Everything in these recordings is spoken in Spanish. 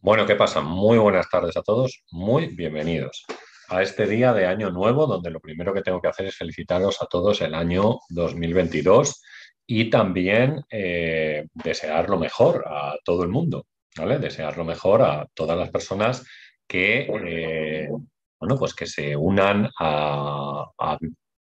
Bueno, ¿qué pasa? Muy buenas tardes a todos, muy bienvenidos a este día de Año Nuevo, donde lo primero que tengo que hacer es felicitaros a todos el año 2022 y también eh, desear lo mejor a todo el mundo, ¿vale? Desear lo mejor a todas las personas que, eh, bueno, pues que se unan a, a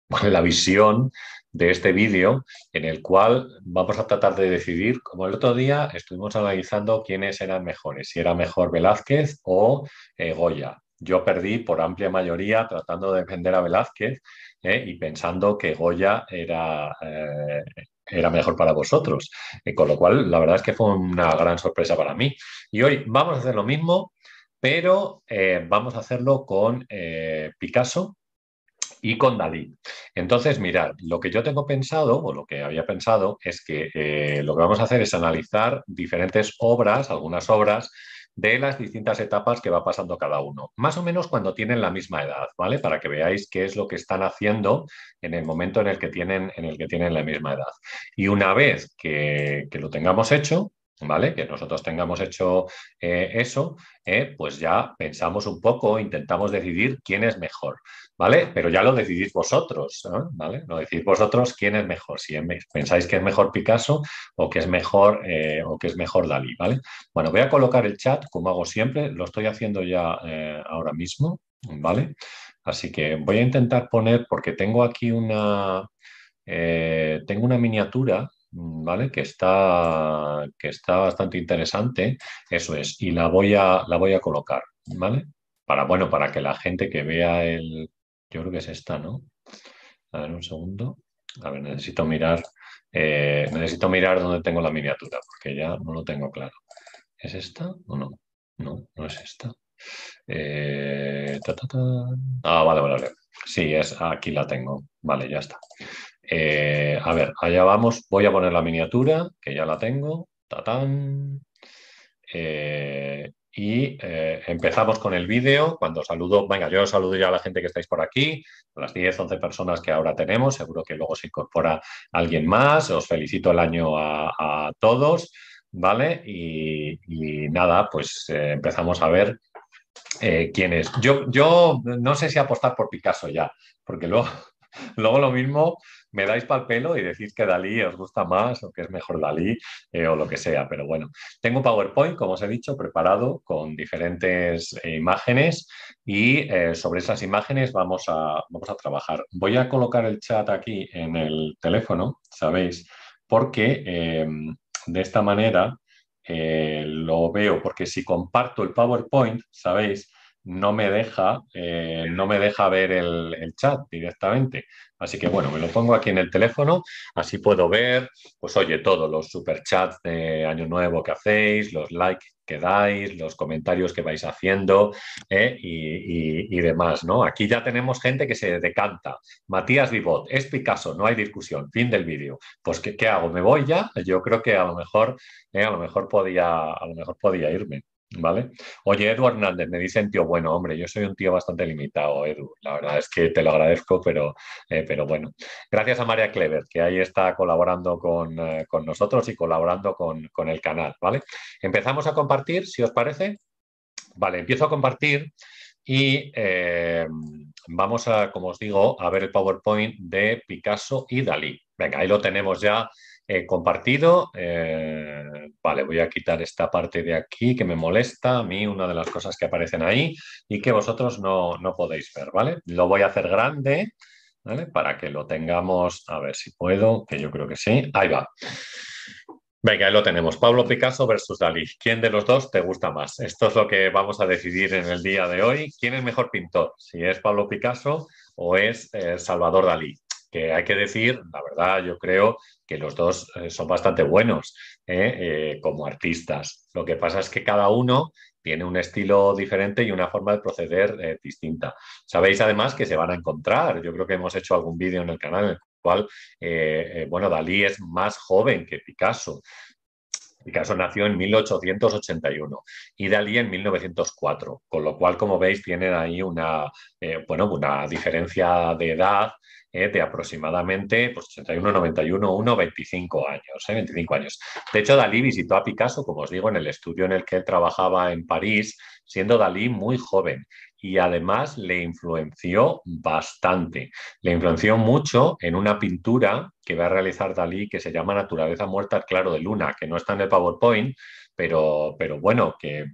la visión de este vídeo en el cual vamos a tratar de decidir, como el otro día estuvimos analizando quiénes eran mejores, si era mejor Velázquez o eh, Goya. Yo perdí por amplia mayoría tratando de defender a Velázquez eh, y pensando que Goya era, eh, era mejor para vosotros. con lo cual, la verdad es que fue una gran sorpresa para mí. Y hoy vamos a hacer lo mismo, pero vamos a hacerlo con Picasso y con Dalí. Entonces, mirad, lo que yo tengo pensado, o lo que había pensado, es que eh, lo que vamos a hacer es analizar diferentes obras, algunas obras, de las distintas etapas que va pasando cada uno, más o menos cuando tienen la misma edad, ¿vale? Para que veáis qué es lo que están haciendo en el momento en el que tienen, en el que tienen la misma edad. Y una vez que, que lo tengamos hecho, ¿vale? Que nosotros tengamos hecho eh, eso, eh, pues ya pensamos un poco, intentamos decidir quién es mejor, ¿vale? Pero ya lo decidís vosotros, ¿vale? Lo decidís vosotros quién es mejor, si pensáis que es mejor Picasso o que es mejor, eh, o que es mejor Dalí, ¿vale? Bueno, voy a colocar el chat como hago siempre, lo estoy haciendo ya ahora mismo, ¿vale? Así que voy a intentar poner, porque tengo aquí una, tengo una miniatura ¿vale? Que está, que está bastante interesante, eso es, y la voy a, la voy a colocar, ¿vale? Para, bueno, para que la gente que vea el, yo creo que es esta, ¿no? A ver, un segundo. A ver, necesito mirar, eh, necesito mirar dónde tengo la miniatura, porque ya no lo tengo claro. ¿Es esta o no? No, no es esta. Eh, ah, vale, vale, vale. Sí, es, aquí la tengo. Vale, ya está. Eh, a ver, allá vamos. Voy a poner la miniatura, que ya la tengo. Tatán. Eh, y eh, empezamos con el vídeo. Cuando saludo, venga, yo saludo ya a la gente que estáis por aquí, a las 10, 11 personas que ahora tenemos. Seguro que luego se incorpora alguien más. Os felicito el año a, todos, ¿vale? Y, nada, pues empezamos a ver quién es. Yo, yo no sé si apostar por Picasso ya, porque luego, luego lo mismo me dais para el pelo y decís que Dalí os gusta más o que es mejor Dalí eh, o lo que sea. Pero bueno, tengo PowerPoint, como os he dicho, preparado con diferentes eh, imágenes y eh, sobre esas imágenes vamos a, vamos a trabajar. Voy a colocar el chat aquí en el teléfono, ¿sabéis? Porque em, de esta manera lo veo, porque si comparto el PowerPoint, ¿sabéis? No me deja, eh, no me deja ver el, chat directamente. Así que bueno, me lo pongo aquí en el teléfono, así puedo ver, pues oye, todos los superchats de Año Nuevo que hacéis, los likes que dais, los comentarios que vais haciendo eh, y, demás, ¿no? Aquí ya tenemos gente que se decanta. Matías Vivot, es Picasso, no hay discusión, fin del vídeo. Pues ¿qué, ¿qué, hago? ¿Me voy ya? Yo creo que a lo mejor, eh, a lo mejor podía, a lo mejor podía irme. ¿Vale? Oye, Edu Hernández, me dicen tío, bueno, hombre, yo soy un tío bastante limitado, Edu. La verdad es que te lo agradezco, pero, eh, pero bueno. Gracias a María Clever, que ahí está colaborando con, eh, nosotros y colaborando con, el canal, ¿vale? Empezamos a compartir, si os parece. Vale, empiezo a compartir y eh, vamos a, como os digo, a ver el PowerPoint de Picasso y Dalí. Venga, ahí lo tenemos ya compartido. Eh, vale, voy a quitar esta parte de aquí que me molesta a mí, una de las cosas que aparecen ahí y que vosotros no, podéis ver, ¿vale? Lo voy a hacer grande, ¿vale? Para que lo tengamos, a ver si puedo, que yo creo que sí. Ahí va. Venga, ahí lo tenemos. Pablo Picasso versus Dalí. ¿Quién de los dos te gusta más? Esto es lo que vamos a decidir en el día de hoy. ¿Quién es mejor pintor? Si es Pablo Picasso o es eh, Salvador Dalí que hay que decir, la verdad, yo creo que los dos eh, son bastante buenos ¿eh? Eh, como artistas. Lo que pasa es que cada uno tiene un estilo diferente y una forma de proceder distinta. Sabéis además que se van a encontrar. Yo creo que hemos hecho algún vídeo en el canal en el cual, bueno, Dalí es más joven que Picasso. Picasso nació en 1881 y Dalí en 1904, con lo cual, como veis, tienen ahí una, bueno, una diferencia de edad eh, de aproximadamente pues, 81, 91, 1, 25 años, 25 eh, años. De hecho, Dalí visitó a Picasso, como os digo, en el estudio en el que él trabajaba en París, siendo Dalí muy joven y además le influenció bastante. Le influenció mucho en una pintura que va a realizar Dalí que se llama Naturaleza muerta al claro de luna, que no está en el PowerPoint, pero, pero bueno, que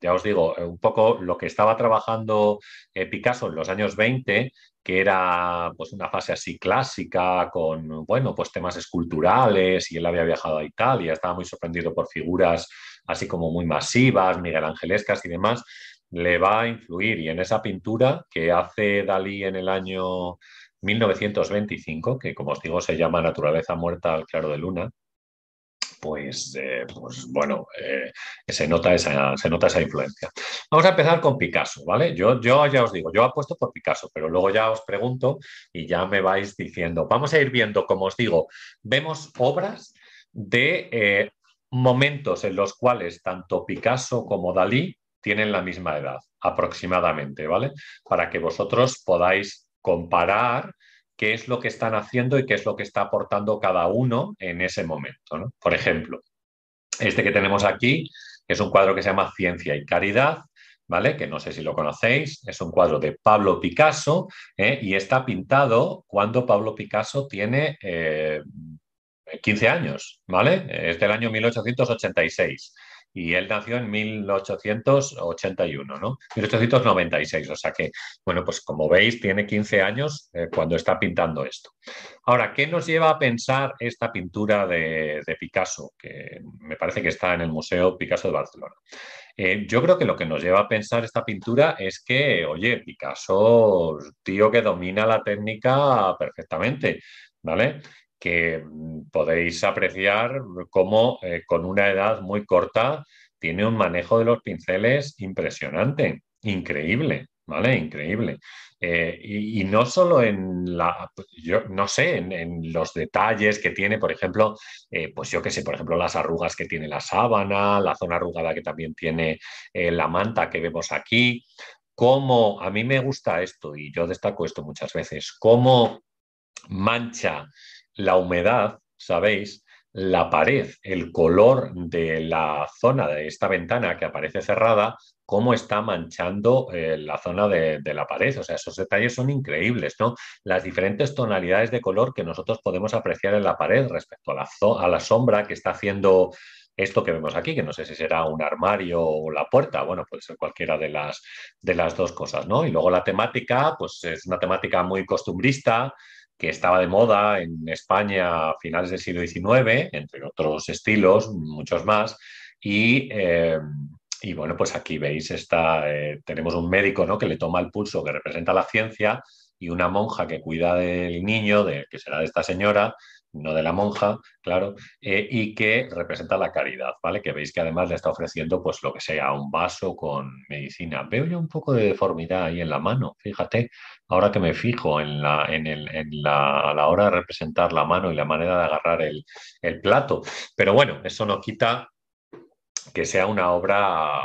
ya os digo, un poco lo que estaba trabajando eh, Picasso en los años 20, que era pues una fase así clásica con, bueno, pues temas esculturales y él había viajado a Italia, estaba muy sorprendido por figuras así como muy masivas, Miguel Angelescas y demás, le va a influir. Y en esa pintura que hace Dalí en el año 1925, que como os digo se llama Naturaleza muerta al claro de luna, pues, eh, pues bueno, eh, se, nota esa, se nota esa influencia. Vamos a empezar con Picasso, ¿vale? Yo, yo ya os digo, yo apuesto por Picasso, pero luego ya os pregunto y ya me vais diciendo, vamos a ir viendo, como os digo, vemos obras de eh, momentos en los cuales tanto Picasso como Dalí tienen la misma edad, aproximadamente, ¿vale? Para que vosotros podáis comparar qué es lo que están haciendo y qué es lo que está aportando cada uno en ese momento. Por ejemplo, este que tenemos aquí es un cuadro que se llama Ciencia y Caridad, ¿vale? Que no sé si lo conocéis, es un cuadro de Pablo Picasso ¿eh? y está pintado cuando Pablo Picasso tiene 15 eh, años, ¿vale? Es del año 1886 y él nació en 1881, ¿no? 1896, o sea que, bueno, pues como veis, tiene 15 años eh, cuando está pintando esto. Ahora, ¿qué nos lleva a pensar esta pintura de, Picasso, que me parece que está en el Museo Picasso de Barcelona? Eh, yo creo que lo que nos lleva a pensar esta pintura es que, oye, Picasso, tío que domina la técnica perfectamente, ¿vale? Que mm, podéis apreciar cómo eh, con una edad muy corta tiene un manejo de los pinceles impresionante, increíble, ¿vale? Increíble. Eh, y, no solo en la, yo no sé, en, los detalles que tiene, por ejemplo, eh, pues yo qué sé, por ejemplo, las arrugas que tiene la sábana, la zona arrugada que también tiene la manta que vemos aquí, cómo, a mí me gusta esto y yo destaco esto muchas veces, cómo mancha la humedad, sabéis, la pared, el color de la zona de esta ventana que aparece cerrada, cómo está manchando eh, la zona de, la pared. O sea, esos detalles son increíbles, ¿no? Las diferentes tonalidades de color que nosotros podemos apreciar en la pared respecto a la, a la sombra que está haciendo esto que vemos aquí, que no sé si será un armario o la puerta, bueno, puede ser cualquiera de las, de las dos cosas, ¿no? Y luego la temática, pues es una temática muy costumbrista, que estaba de moda en España a finales del siglo XIX, entre otros estilos, muchos más, y, eh, bueno, pues aquí veis, está, eh, tenemos un médico ¿no? que le toma el pulso, que representa la ciencia, y una monja que cuida del niño, de, que será de esta señora, no de la monja, claro, eh, y que representa la caridad, ¿vale? Que veis que además le está ofreciendo, pues lo que sea, un vaso con medicina. Veo yo un poco de deformidad ahí en la mano, fíjate, ahora que me fijo en la, en el, en la, a la hora de representar la mano y la manera de agarrar el, el plato. Pero bueno, eso no quita que sea una obra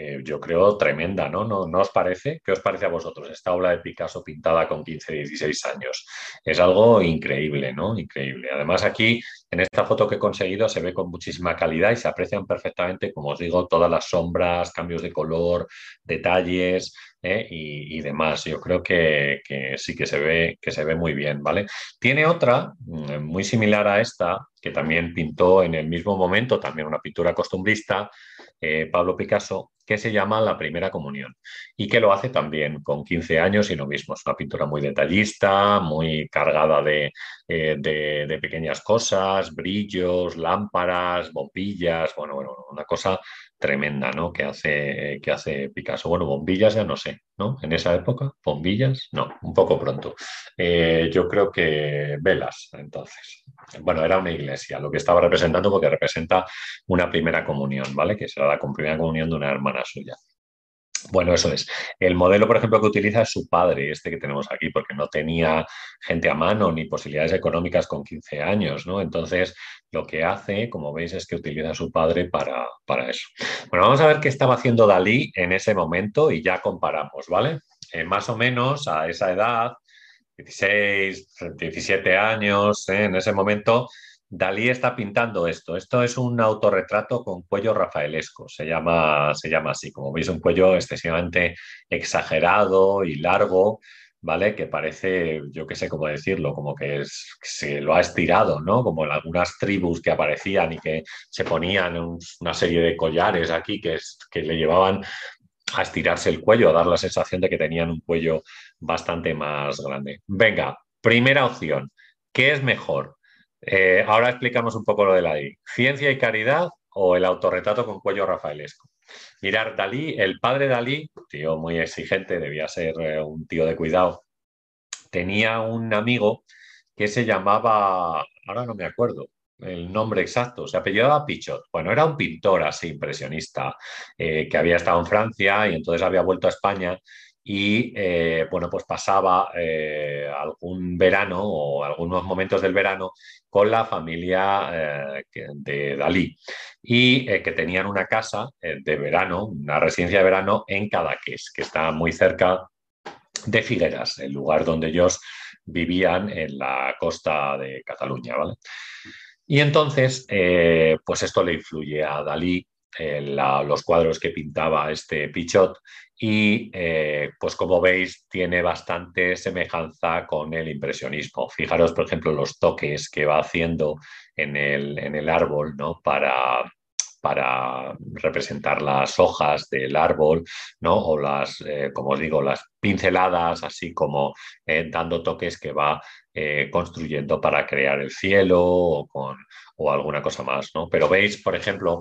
eh, yo creo, tremenda, ¿no? ¿no? ¿no? os parece? ¿Qué os parece a vosotros esta obra de Picasso pintada con 15, 16 años? Es algo increíble, ¿no? Increíble. Además, aquí, en esta foto que he conseguido, se ve con muchísima calidad y se aprecian perfectamente, como os digo, todas las sombras, cambios de color, detalles ¿eh? y, demás. Yo creo que, sí que se, ve, que se ve muy bien, ¿vale? Tiene otra mm, muy similar a esta, que también pintó en el mismo momento, también una pintura costumbrista, eh, Pablo Picasso, que se llama La Primera Comunión y que lo hace también con 15 años y lo mismo. Es una pintura muy detallista, muy cargada de, eh, pequeñas cosas, brillos, lámparas, bombillas, bueno, bueno, una cosa tremenda, ¿no? Que hace, que hace Picasso. Bueno, bombillas ya no sé, ¿no? En esa época, bombillas, no, un poco pronto. Eh, yo creo que velas, entonces. Bueno, era una iglesia, lo que estaba representando porque representa una primera comunión, ¿vale? Que será la primera comunión de una hermana suya. Bueno, eso es. El modelo, por ejemplo, que utiliza es su padre, este que tenemos aquí, porque no tenía gente a mano ni posibilidades económicas con 15 años, ¿no? Entonces, lo que hace, como veis, es que utiliza a su padre para, para eso. Bueno, vamos a ver qué estaba haciendo Dalí en ese momento y ya comparamos, ¿vale? Eh, más o menos a esa edad, 16, 17 años, ¿eh? en ese momento, Dalí está pintando esto. Esto es un autorretrato con cuello rafaelesco, se llama, se llama así. Como veis, un cuello excesivamente exagerado y largo, ¿vale? Que parece, yo qué sé cómo decirlo, como que, se lo ha estirado, ¿no? Como en algunas tribus que aparecían y que se ponían una serie de collares aquí que, que le llevaban a estirarse el cuello, a dar la sensación de que tenían un cuello bastante más grande. Venga, primera opción. ¿Qué es mejor? Eh, ahora explicamos un poco lo de I. ¿Ciencia y caridad o el autorretrato con cuello rafaelesco? Mirar, Dalí, el padre Dalí, tío muy exigente, debía ser eh, un tío de cuidado, tenía un amigo que se llamaba, ahora no me acuerdo, el nombre exacto, se apellidaba Pichot. Bueno, era un pintor así impresionista eh, que había estado en Francia y entonces había vuelto a España y eh, bueno, pues pasaba eh, algún verano o algunos momentos del verano con la familia de Dalí y que tenían una casa de verano, una residencia de verano en Cadaqués, que está muy cerca de Figueras, el lugar donde ellos vivían en la costa de Cataluña, ¿vale? Y entonces, eh, pues esto le influye a Dalí, los cuadros que pintaba este Pichot, y eh, pues como veis tiene bastante semejanza con el impresionismo. Fijaros, por ejemplo, los toques que va haciendo en el, en el árbol, ¿no? Para, para representar las hojas del árbol, ¿no? O las, eh, como os digo, las pinceladas, así como eh, dando toques que va eh, construyendo para crear el cielo o, o alguna cosa más, ¿no? Pero veis, por ejemplo,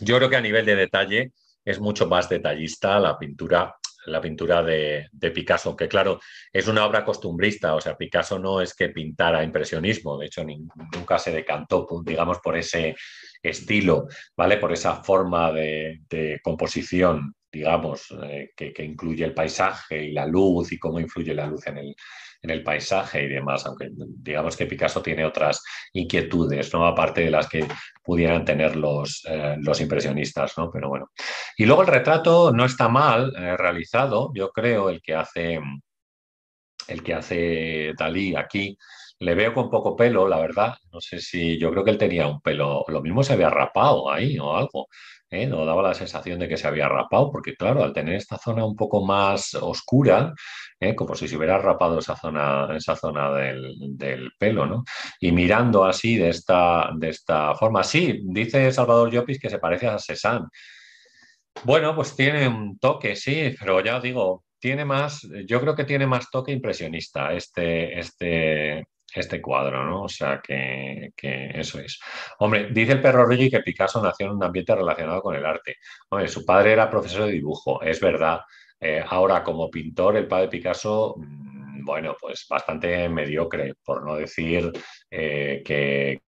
yo creo que a nivel de detalle es mucho más detallista la pintura la pintura de, Picasso, que claro, es una obra costumbrista, o sea, Picasso no es que pintara impresionismo, de hecho nunca se decantó, digamos, por ese estilo, ¿vale? Por esa forma de, composición, digamos, eh, que, incluye el paisaje y la luz y cómo influye la luz en el, paisaje y demás, aunque digamos que Picasso tiene otras inquietudes, ¿no? Aparte de las que pudieran tener los, eh, impresionistas, ¿no? Pero bueno. Y luego el retrato no está mal eh, realizado, yo creo, el que hace el que hace Dalí aquí. Le veo con poco pelo, la verdad. No sé si yo creo que él tenía un pelo, lo mismo se había rapado ahí o algo. ¿eh? No daba la sensación de que se había rapado, porque claro, al tener esta zona un poco más oscura, ¿eh? como si se hubiera rapado esa zona, esa zona del, pelo, ¿no? Y mirando así de esta, de esta forma, sí, dice Salvador Llopis que se parece a Cézanne. Bueno, pues tiene un toque, sí, pero ya digo, tiene más, yo creo que tiene más toque impresionista este, este, este cuadro, ¿no? O sea que, eso es. Hombre, dice el perro Riggi que Picasso nació en un ambiente relacionado con el arte. Hombre, su padre era profesor de dibujo, es verdad. Eh, ahora, como pintor, el padre Picasso, mm, bueno, pues bastante mediocre, por no decir eh, que,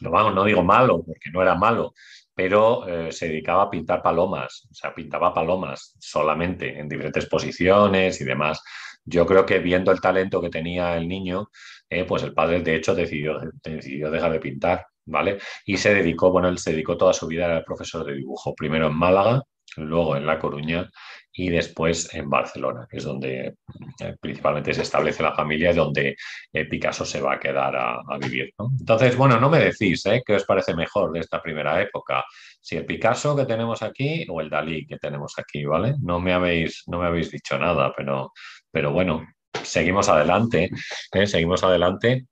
no, digo malo, porque no era malo, pero eh, se dedicaba a pintar palomas, o sea, pintaba palomas solamente en diferentes posiciones y demás. Yo creo que viendo el talento que tenía el niño, eh, pues el padre de hecho decidió, decidió dejar de pintar, ¿vale? Y se dedicó, bueno, él se dedicó toda su vida a profesor de dibujo, primero en Málaga, luego en La Coruña y después en Barcelona, que es donde eh, principalmente se establece la familia y donde eh, Picasso se va a quedar a, vivir. Entonces, bueno, no me decís qué os parece mejor de esta primera época, si el Picasso que tenemos aquí o el Dalí que tenemos aquí, ¿vale? No me habéis, no me habéis dicho nada, pero pero bueno, seguimos adelante, ¿eh? seguimos adelante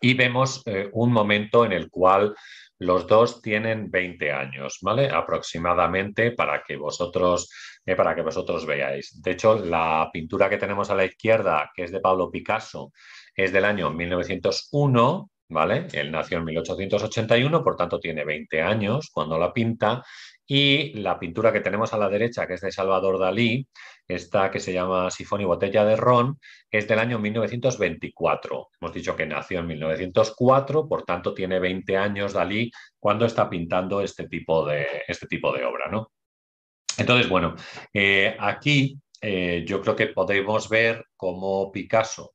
y vemos eh, un momento en el cual los dos tienen 20 años, ¿vale? Aproximadamente para que vosotros, eh, para que vosotros veáis. De hecho, la pintura que tenemos a la izquierda, que es de Pablo Picasso, es del año 1901, ¿vale? Él nació en 1881, por tanto tiene 20 años cuando la pinta, y la pintura que tenemos a la derecha, que es de Salvador Dalí, esta que se llama Sifón y Botella de Ron, es del año 1924. Hemos dicho que nació en 1904, por tanto tiene 20 años Dalí cuando está pintando este tipo de, este tipo de obra. ¿no? Entonces, bueno, eh, aquí eh, yo creo que podemos ver cómo Picasso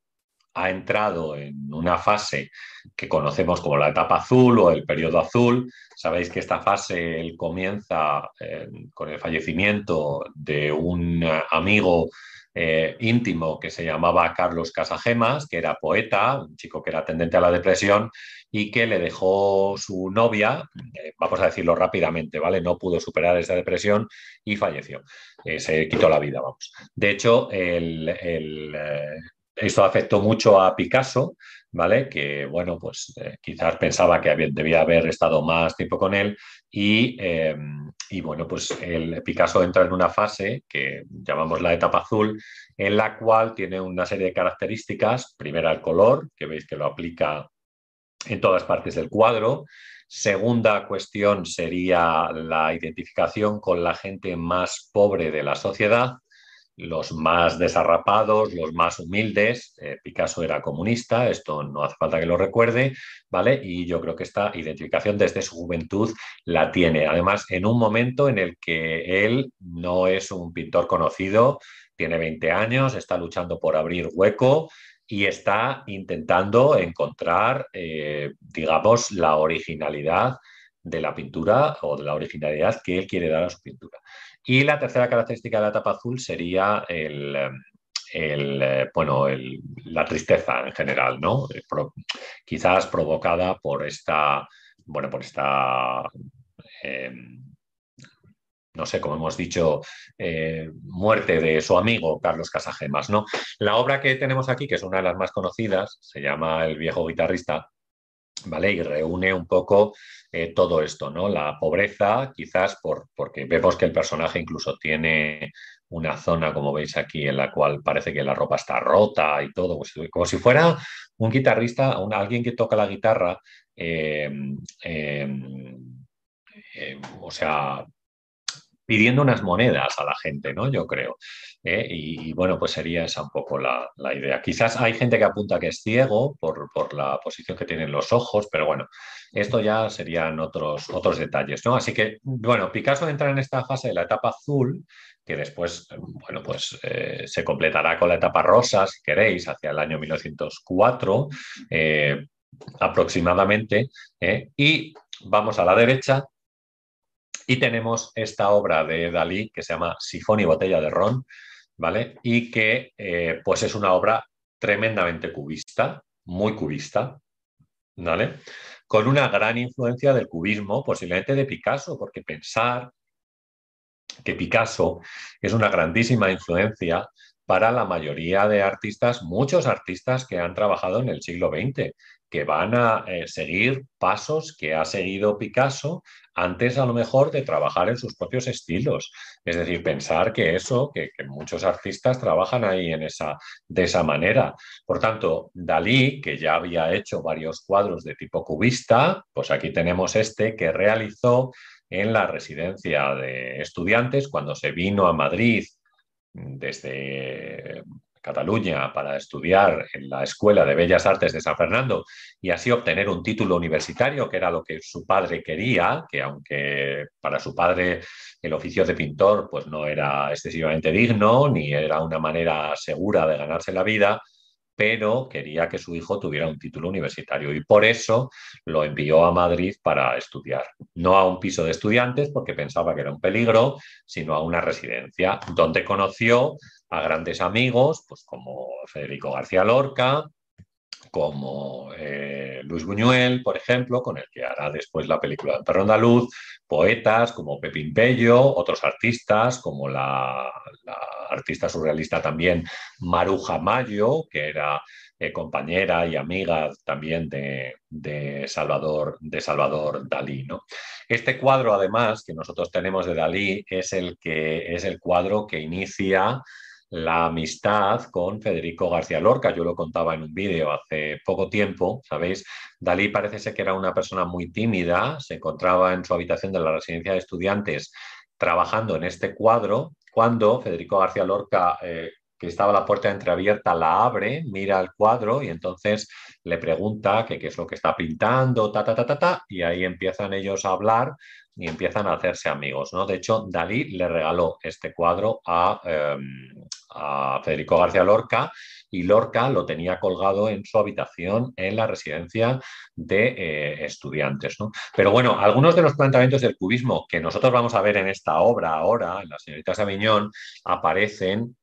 ha entrado en una fase que conocemos como la etapa azul o el periodo azul. Sabéis que esta fase comienza eh, con el fallecimiento de un amigo eh, íntimo que se llamaba Carlos Casagemas, que era poeta, un chico que era tendente a la depresión y que le dejó su novia, eh, vamos a decirlo rápidamente, ¿vale? No pudo superar esa depresión y falleció. se quitó la vida, vamos. De hecho, el, esto afectó mucho a Picasso, ¿vale? Que, bueno, pues eh, quizás pensaba que debía haber estado más tiempo con él em, y, bueno, pues el Picasso entra en una fase que llamamos la etapa azul, en la cual tiene una serie de características. Primera, el color, que veis que lo aplica en todas partes del cuadro. Segunda cuestión sería la identificación con la gente más pobre de la sociedad los más desarrapados, los más humildes. Eh, Picasso era comunista, esto no hace falta que lo recuerde, ¿vale? Y yo creo que esta identificación desde su juventud la tiene. Además, en un momento en el que él no es un pintor conocido, tiene 20 años, está luchando por abrir hueco y está intentando encontrar, eh, digamos, la originalidad de la pintura o de la originalidad que él quiere dar a su pintura. Y la tercera característica de la etapa azul sería el, eh, bueno, la tristeza en general, ¿no? Eh, quizás provocada por esta, bueno, por esta, em, no sé, como hemos dicho, eh, muerte de su amigo Carlos Casagemas, ¿no? La obra que tenemos aquí, que es una de las más conocidas, se llama El viejo guitarrista, ¿vale? Y reúne un poco eh, todo esto, ¿no? La pobreza, quizás por, porque vemos que el personaje incluso tiene una zona, como veis aquí, en la cual parece que la ropa está rota y todo, como si, fuera un guitarrista, alguien que toca la guitarra, eh, eh, o sea, pidiendo unas monedas a la gente, ¿no? Yo creo. ¿eh? Y, bueno, pues sería esa un poco la, idea. Quizás hay gente que apunta que es ciego por, la posición que tienen los ojos, pero bueno, esto ya serían otros, otros detalles, ¿no? Así que, bueno, Picasso entra en esta fase de la etapa azul, que después, bueno, pues eh, se completará con la etapa rosa, si queréis, hacia el año 1904 eh, aproximadamente. Y vamos a la derecha, y tenemos esta obra de Dalí que se llama Sifón y botella de ron, ¿vale? Y que eh, pues es una obra tremendamente cubista, muy cubista, ¿vale? Con una gran influencia del cubismo, posiblemente de Picasso, porque pensar que Picasso es una grandísima influencia para la mayoría de artistas, muchos artistas que han trabajado en el siglo XX, que van a eh, seguir pasos que ha seguido Picasso antes a lo mejor de trabajar en sus propios estilos. Es decir, pensar que eso, que, muchos artistas trabajan ahí en esa, de esa manera. Por tanto, Dalí, que ya había hecho varios cuadros de tipo cubista, pues aquí tenemos este que realizó en la residencia de estudiantes cuando se vino a Madrid desde Cataluña para estudiar en la Escuela de Bellas Artes de San Fernando y así obtener un título universitario, que era lo que su padre quería, que aunque para su padre el oficio de pintor pues no era excesivamente digno ni era una manera segura de ganarse la vida, pero quería que su hijo tuviera un título universitario y por eso lo envió a Madrid para estudiar. No a un piso de estudiantes porque pensaba que era un peligro, sino a una residencia donde conoció a grandes amigos, pues como Federico García Lorca, como eh, Luis Buñuel, por ejemplo, con el que hará después la película de Perro Andaluz, poetas como Pepín Pello, otros artistas como la, artista surrealista también Maruja Mayo, que era eh, compañera y amiga también de, Salvador, de Salvador Dalí. ¿no? Este cuadro, además, que nosotros tenemos de Dalí, es el, que, es el cuadro que inicia la amistad con Federico García Lorca. Yo lo contaba en un vídeo hace poco tiempo, ¿sabéis? Dalí parece ser que era una persona muy tímida, se encontraba en su habitación de la residencia de estudiantes trabajando en este cuadro, cuando Federico García Lorca eh, que estaba la puerta entreabierta, la abre, mira el cuadro y entonces le pregunta qué es lo que está pintando, ta, ta, ta, ta, ta, y ahí empiezan ellos a hablar y empiezan a hacerse amigos. ¿no? De hecho, Dalí le regaló este cuadro a, em, a Federico García Lorca y Lorca lo tenía colgado en su habitación en la residencia de eh, estudiantes. ¿no? Pero bueno, algunos de los planteamientos del cubismo que nosotros vamos a ver en esta obra ahora, en las señoritas Aviñón, aparecen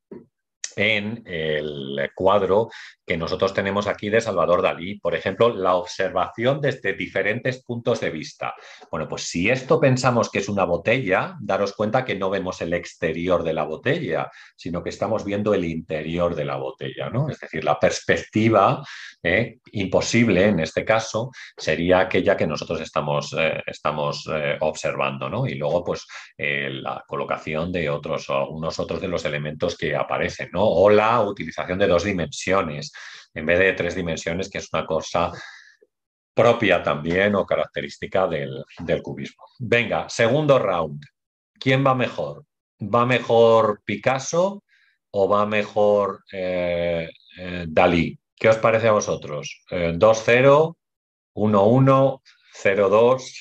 en el cuadro que nosotros tenemos aquí de Salvador Dalí. Por ejemplo, la observación desde diferentes puntos de vista. Bueno, pues si esto pensamos que es una botella, daros cuenta que no vemos el exterior de la botella, sino que estamos viendo el interior de la botella, ¿no? Es decir, la perspectiva eh, imposible en este caso sería aquella que nosotros estamos, eh, estamos eh, observando, ¿no? Y luego, pues, la colocación de otros, algunos otros de los elementos que aparecen, ¿no? O la utilización de dos dimensiones en vez de tres dimensiones, que es una cosa propia también o característica del, cubismo. Venga, segundo round. ¿Quién va mejor? ¿Va mejor Picasso o va mejor eh, eh, Dalí? ¿Qué os parece a vosotros? 2-0, 1-1, 0-2,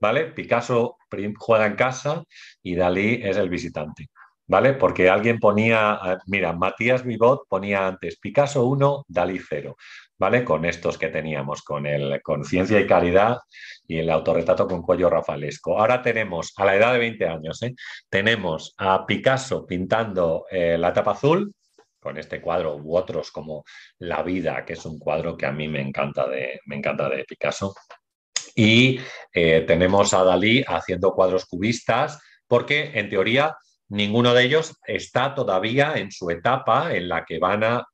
¿vale? Picasso juega en casa y Dalí es el visitante. ¿Vale? Porque alguien ponía, eh, mira, Matías Vivot ponía antes Picasso 1, Dalí 0, ¿vale? Con estos que teníamos, con el Conciencia y Caridad y el autorretrato con cuello rafalesco. Ahora tenemos, a la edad de 20 años, ¿eh? tenemos a Picasso pintando eh, la tapa azul, con este cuadro u otros como La vida, que es un cuadro que a mí me encanta de, me encanta de Picasso. Y tenemos a Dalí haciendo cuadros cubistas, porque en teoría Ninguno de ellos está todavía en su etapa en la que van a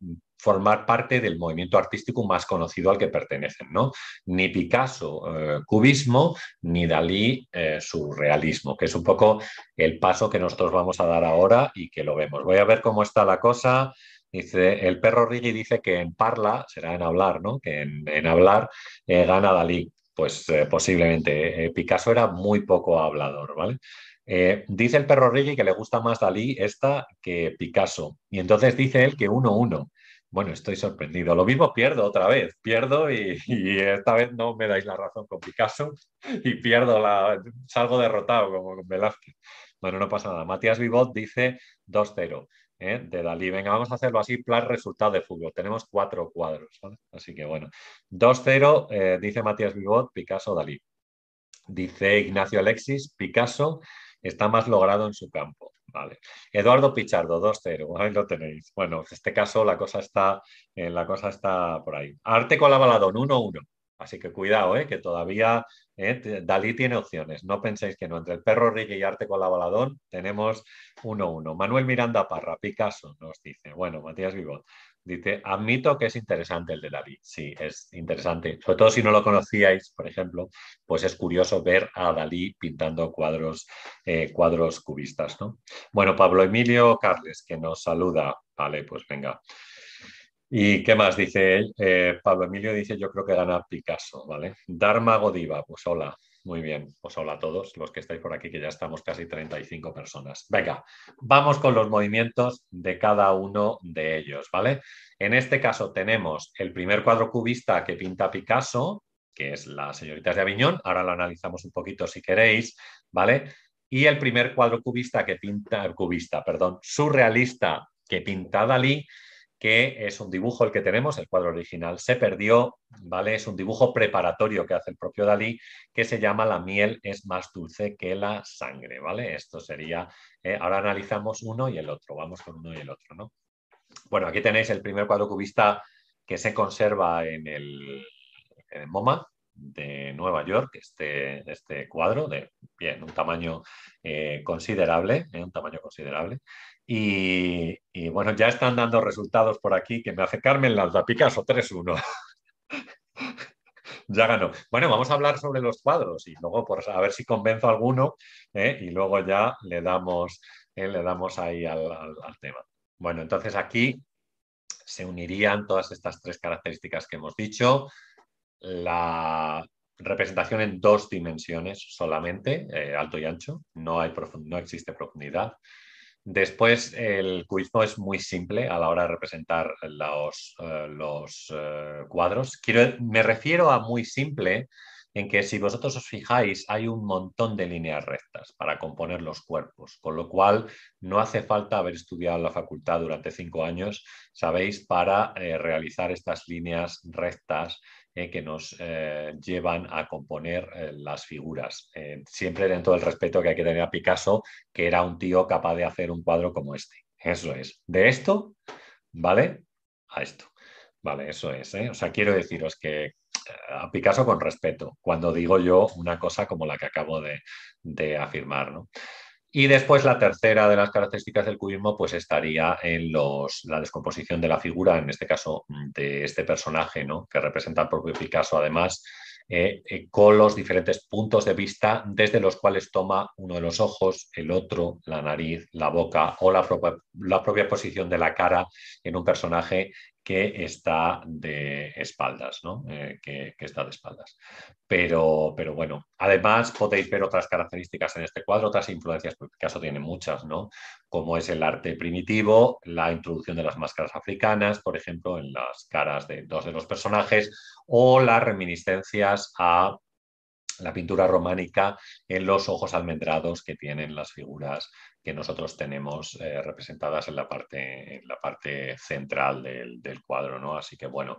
formar parte del movimiento artístico más conocido al que pertenecen, ¿no? Ni Picasso, eh, cubismo, ni Dalí, eh, surrealismo, que es un poco el paso que nosotros vamos a dar ahora y que lo vemos. Voy a ver cómo está la cosa. Dice, el perro Rigi dice que en parla, será en hablar, ¿no? Que en, hablar eh, gana Dalí. Pues posiblemente. Picasso era muy poco hablador, ¿vale? Eh, dice el perro Reggie que le gusta más Dalí esta que Picasso. Y entonces dice él que 1-1. Bueno, estoy sorprendido. Lo mismo pierdo otra vez. Pierdo y, esta vez no me dais la razón con Picasso y pierdo la. salgo derrotado como con Velázquez. Bueno, no pasa nada. Matías Vivot dice 2-0 ¿eh? de Dalí. Venga, vamos a hacerlo así, plan resultado de fútbol. Tenemos cuatro cuadros. Así que bueno. 2-0, eh, dice Matías Vivot, Picasso, Dalí. Dice Ignacio Alexis, Picasso está más logrado en su campo. Vale. Eduardo Pichardo, 2-0, ahí lo tenéis. Bueno, en este caso la cosa está, eh, la cosa está por ahí. Arte con la baladón, 1-1. Así que cuidado, eh, que todavía eh, Dalí tiene opciones. No penséis que no. Entre el perro Rigue y Arte con la baladón tenemos 1-1. Manuel Miranda Parra, Picasso, nos dice. Bueno, Matías Vivot. Dice, admito que es interesante el de Dalí. Sí, es interesante. Sobre todo si no lo conocíais, por ejemplo, pues es curioso ver a Dalí pintando cuadros, eh, cuadros cubistas. ¿no? Bueno, Pablo Emilio Carles, que nos saluda. Vale, pues venga. ¿Y qué más dice él? Eh, Pablo Emilio dice, yo creo que gana Picasso, ¿vale? Dharma Godiva, pues hola. Muy bien, pues hola a todos los que estáis por aquí, que ya estamos casi 35 personas. Venga, vamos con los movimientos de cada uno de ellos, ¿vale? En este caso tenemos el primer cuadro cubista que pinta Picasso, que es las señoritas de Aviñón, ahora lo analizamos un poquito si queréis, ¿vale? Y el primer cuadro cubista que pinta, cubista, perdón, surrealista que pinta Dalí, que es un dibujo el que tenemos, el cuadro original se perdió, ¿vale? Es un dibujo preparatorio que hace el propio Dalí, que se llama La miel es más dulce que la sangre, ¿vale? Esto sería, eh, ahora analizamos uno y el otro, vamos con uno y el otro, ¿no? Bueno, aquí tenéis el primer cuadro cubista que se conserva en el, MoMA, de Nueva York, este, este cuadro de bien, un tamaño eh, considerable, eh, un tamaño considerable. Y, bueno, ya están dando resultados por aquí que me hace Carmen Lanza, Picasso 3-1. ya ganó. Bueno, vamos a hablar sobre los cuadros y luego por a ver si convenzo a alguno ¿eh? y luego ya le damos, ¿eh? le damos ahí al, al, tema. Bueno, entonces aquí se unirían todas estas tres características que hemos dicho. La representación en dos dimensiones solamente, eh, alto y ancho, no, hay no existe profundidad. Después, el cubismo es muy simple a la hora de representar los, los cuadros. Quiero, me refiero a muy simple en que si vosotros os fijáis hay un montón de líneas rectas para componer los cuerpos, con lo cual no hace falta haber estudiado en la facultad durante cinco años, sabéis, para eh, realizar estas líneas rectas eh, que nos eh, llevan a componer las figuras, siempre dentro del respeto que hay que tener a Picasso, que era un tío capaz de hacer un cuadro como este. Eso es, de esto, ¿vale? A esto. Vale, eso es. O sea, quiero deciros que a Picasso con respeto, cuando digo yo una cosa como la que acabo de, afirmar. Y después la tercera de las características del cubismo pues estaría en los, la descomposición de la figura, en este caso de este personaje, ¿no? que representa al propio Picasso además, eh, eh, con los diferentes puntos de vista desde los cuales toma uno de los ojos, el otro, la nariz, la boca o la, la propia posición de la cara en un personaje que está de espaldas, ¿no? Eh, que, está de espaldas. Pero, pero bueno, además podéis ver otras características en este cuadro, otras influencias, porque caso tiene muchas, ¿no? Como es el arte primitivo, la introducción de las máscaras africanas, por ejemplo, en las caras de dos de los personajes, o las reminiscencias a la pintura románica en los ojos almendrados que tienen las figuras que nosotros tenemos eh, representadas en la parte, la parte central del, cuadro. ¿no? Así que bueno,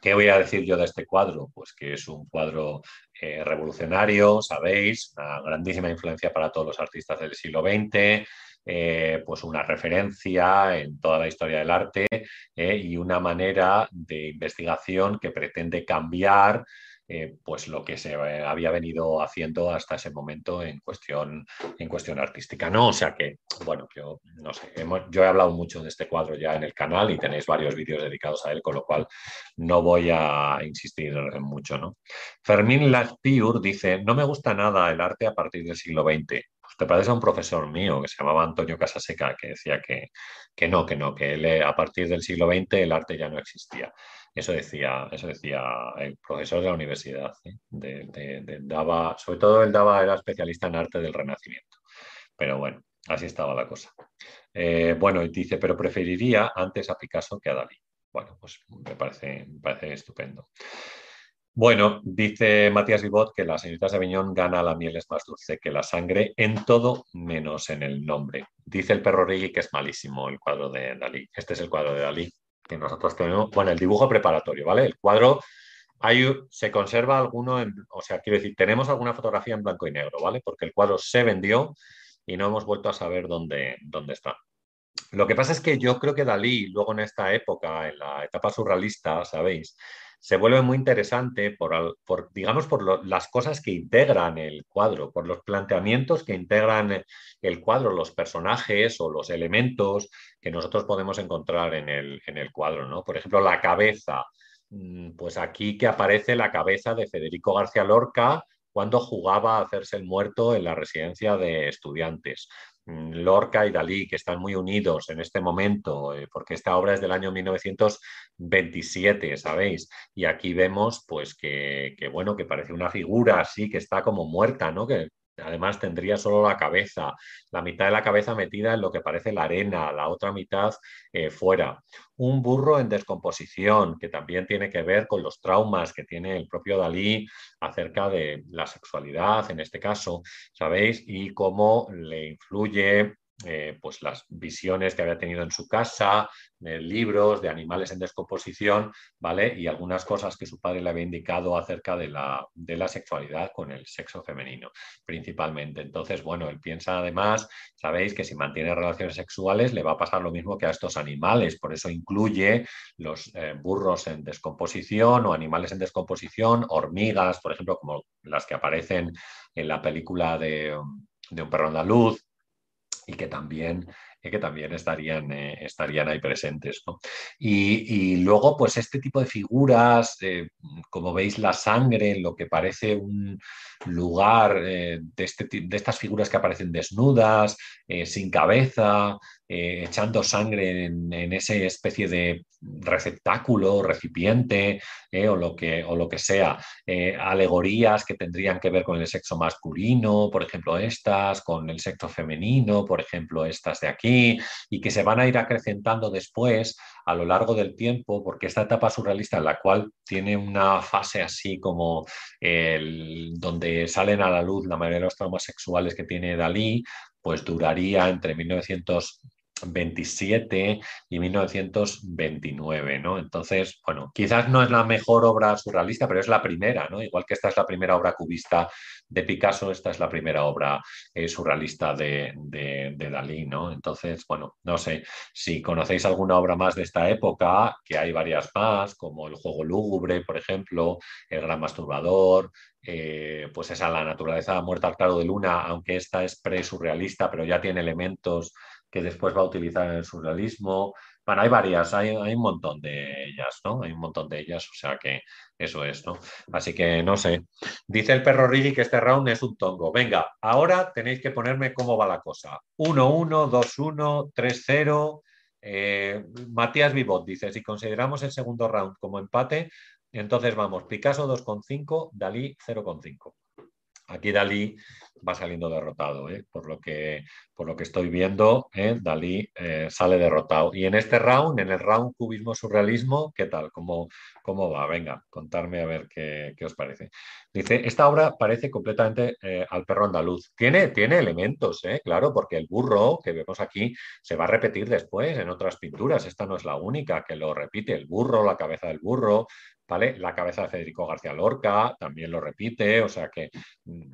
¿qué voy a decir yo de este cuadro? Pues que es un cuadro eh, revolucionario, sabéis, una grandísima influencia para todos los artistas del siglo XX. Eh, pues una referencia en toda la historia del arte y una manera de investigación que pretende cambiar eh, pues lo que se había venido haciendo hasta ese momento en cuestión, en cuestión artística. ¿no? O sea que, bueno, yo no sé, yo he hablado mucho de este cuadro ya en el canal y tenéis varios vídeos dedicados a él, con lo cual no voy a insistir mucho. ¿no? Fermín Lacpiur dice, no me gusta nada el arte a partir del siglo XX. Te parece a un profesor mío que se llamaba Antonio Casaseca, que decía que, que no, que no, que él, a partir del siglo XX el arte ya no existía. Eso decía, eso decía el profesor de la universidad. ¿eh? daba, sobre todo él daba, era especialista en arte del Renacimiento. Pero bueno, así estaba la cosa. Eh, bueno, y dice, pero preferiría antes a Picasso que a Dalí. Bueno, pues me parece, me parece estupendo. Bueno, dice Matías Vivot que la señorita Sabiñón gana la miel es más dulce que la sangre en todo menos en el nombre. Dice el perro Rigui que es malísimo el cuadro de Dalí. Este es el cuadro de Dalí que nosotros tenemos, bueno, el dibujo preparatorio, ¿vale? El cuadro, hay, se conserva alguno, en, o sea, quiero decir, tenemos alguna fotografía en blanco y negro, ¿vale? Porque el cuadro se vendió y no hemos vuelto a saber dónde, dónde está. Lo que pasa es que yo creo que Dalí, luego en esta época, en la etapa surrealista, ¿sabéis? Se vuelve muy interesante por, digamos, por las cosas que integran el cuadro, por los planteamientos que integran el cuadro, los personajes o los elementos que nosotros podemos encontrar en el, en el cuadro. ¿no? Por ejemplo, la cabeza. Mm, pues aquí que aparece la cabeza de Federico García Lorca cuando jugaba a hacerse el muerto en la residencia de estudiantes. Lorca y Dalí, que están muy unidos en este momento, eh, porque esta obra es del año 1927, ¿sabéis? Y aquí vemos, pues, que, que, bueno, que parece una figura así, que está como muerta, ¿no? Que Además tendría solo la cabeza, la mitad de la cabeza metida en lo que parece la arena, la otra mitad eh, fuera. Un burro en descomposición, que también tiene que ver con los traumas que tiene el propio Dalí acerca de la sexualidad, en este caso, ¿sabéis? Y cómo le influye eh, pues las visiones que había tenido en su casa, de libros, de animales en descomposición, ¿vale? Y algunas cosas que su padre le había indicado acerca de la, de la sexualidad con el sexo femenino, principalmente. Entonces, bueno, él piensa además, sabéis que si mantiene relaciones sexuales le va a pasar lo mismo que a estos animales, por eso incluye los eh, burros en descomposición o animales en descomposición, hormigas, por ejemplo, como las que aparecen en la película de, de un perro andaluz, y que también, que también estarían, eh, estarían ahí presentes. Y, luego, pues este tipo de figuras, eh, como veis, la sangre, lo que parece un lugar eh, de, este, de, estas figuras que aparecen desnudas, sin cabeza, echando sangre en, en esa especie de receptáculo, recipiente o, lo que, o, lo que, sea. alegorías que tendrían que ver con el sexo masculino, por ejemplo, estas, con el sexo femenino, por ejemplo, estas de aquí y que se van a ir acrecentando después a lo largo del tiempo, porque esta etapa surrealista en la cual tiene una fase así como el, donde salen a la luz la mayoría de los traumas sexuales que tiene Dalí, pues duraría entre 1900 27 y 1929, ¿no? Entonces, bueno, quizás no es la mejor obra surrealista, pero es la primera, ¿no? Igual que esta es la primera obra cubista de Picasso, esta es la primera obra eh, surrealista de, Dalí, ¿no? Entonces, bueno, no sé, si conocéis alguna obra más de esta época, que hay varias más, como El juego lúgubre, por ejemplo, El gran masturbador, eh, pues esa La naturaleza muerta al claro de luna, aunque esta es pre-surrealista, pero ya tiene elementos que después va a utilizar el surrealismo. Bueno, hay varias, hay, un montón de ellas, ¿no? Hay un montón de ellas, o sea que eso es, ¿no? Así que no sé. Dice el perro Rigi que este round es un tongo. Venga, ahora tenéis que ponerme cómo va la cosa. 1-1, 2-1, 3-0. Matías Vivot dice, si consideramos el segundo round como empate, entonces vamos, Picasso 2,5, Dalí 0,5. Aquí Dalí va saliendo derrotado, ¿eh? por, lo que, por lo que estoy viendo, ¿eh? Dalí eh, sale derrotado. Y en este round, en el round cubismo-surrealismo, ¿qué tal? ¿Cómo, ¿Cómo, va? Venga, contarme a ver qué, os parece. Dice, esta obra parece completamente al perro andaluz. Tiene, tiene elementos, claro, porque el burro que vemos aquí se va a repetir después en otras pinturas. Esta no es la única que lo repite. El burro, la cabeza del burro, ¿vale? La cabeza de Federico García Lorca también lo repite, o sea que mm,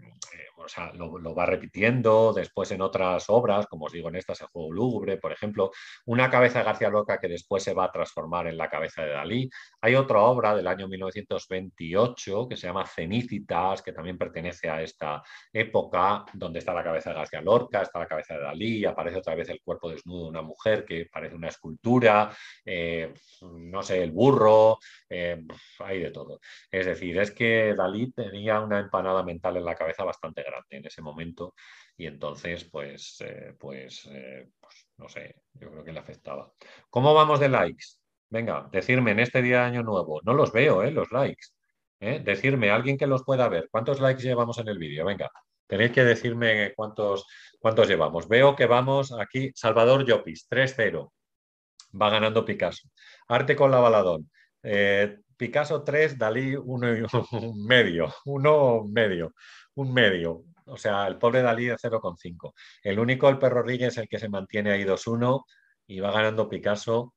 o sea, lo, va repitiendo después en otras obras, como os digo, en estas, El juego lúgubre, por ejemplo, una cabeza de García Lorca que después se va a transformar en la cabeza de Dalí. Hay otra obra del año 1928 que se llama Cenicitas, que también pertenece a esta época, donde está la cabeza de García Lorca, está la cabeza de Dalí, aparece otra vez el cuerpo desnudo de una mujer que parece una escultura, eh, no sé, el burro, eh, hay de todo. Es decir, es que Dalí tenía una empanada mental en la cabeza bastante grande en ese momento y entonces pues, eh, pues, eh, pues, no sé, yo creo que le afectaba. ¿Cómo vamos de likes? Venga, decirme en este día de año nuevo, no los veo, ¿eh? los likes. ¿eh? Decirme, alguien que los pueda ver, ¿cuántos likes llevamos en el vídeo? Venga, tenéis que decirme cuántos, cuántos llevamos. Veo que vamos aquí, Salvador Llopis, 3-0. Va ganando Picasso. Arte con la baladón. Picasso 3, Dalí 1 y un medio. Uno medio un medio. O sea, el pobre Dalí de 0,5. El único, el perro Ríguez, es el que se mantiene ahí 2-1 y va ganando Picasso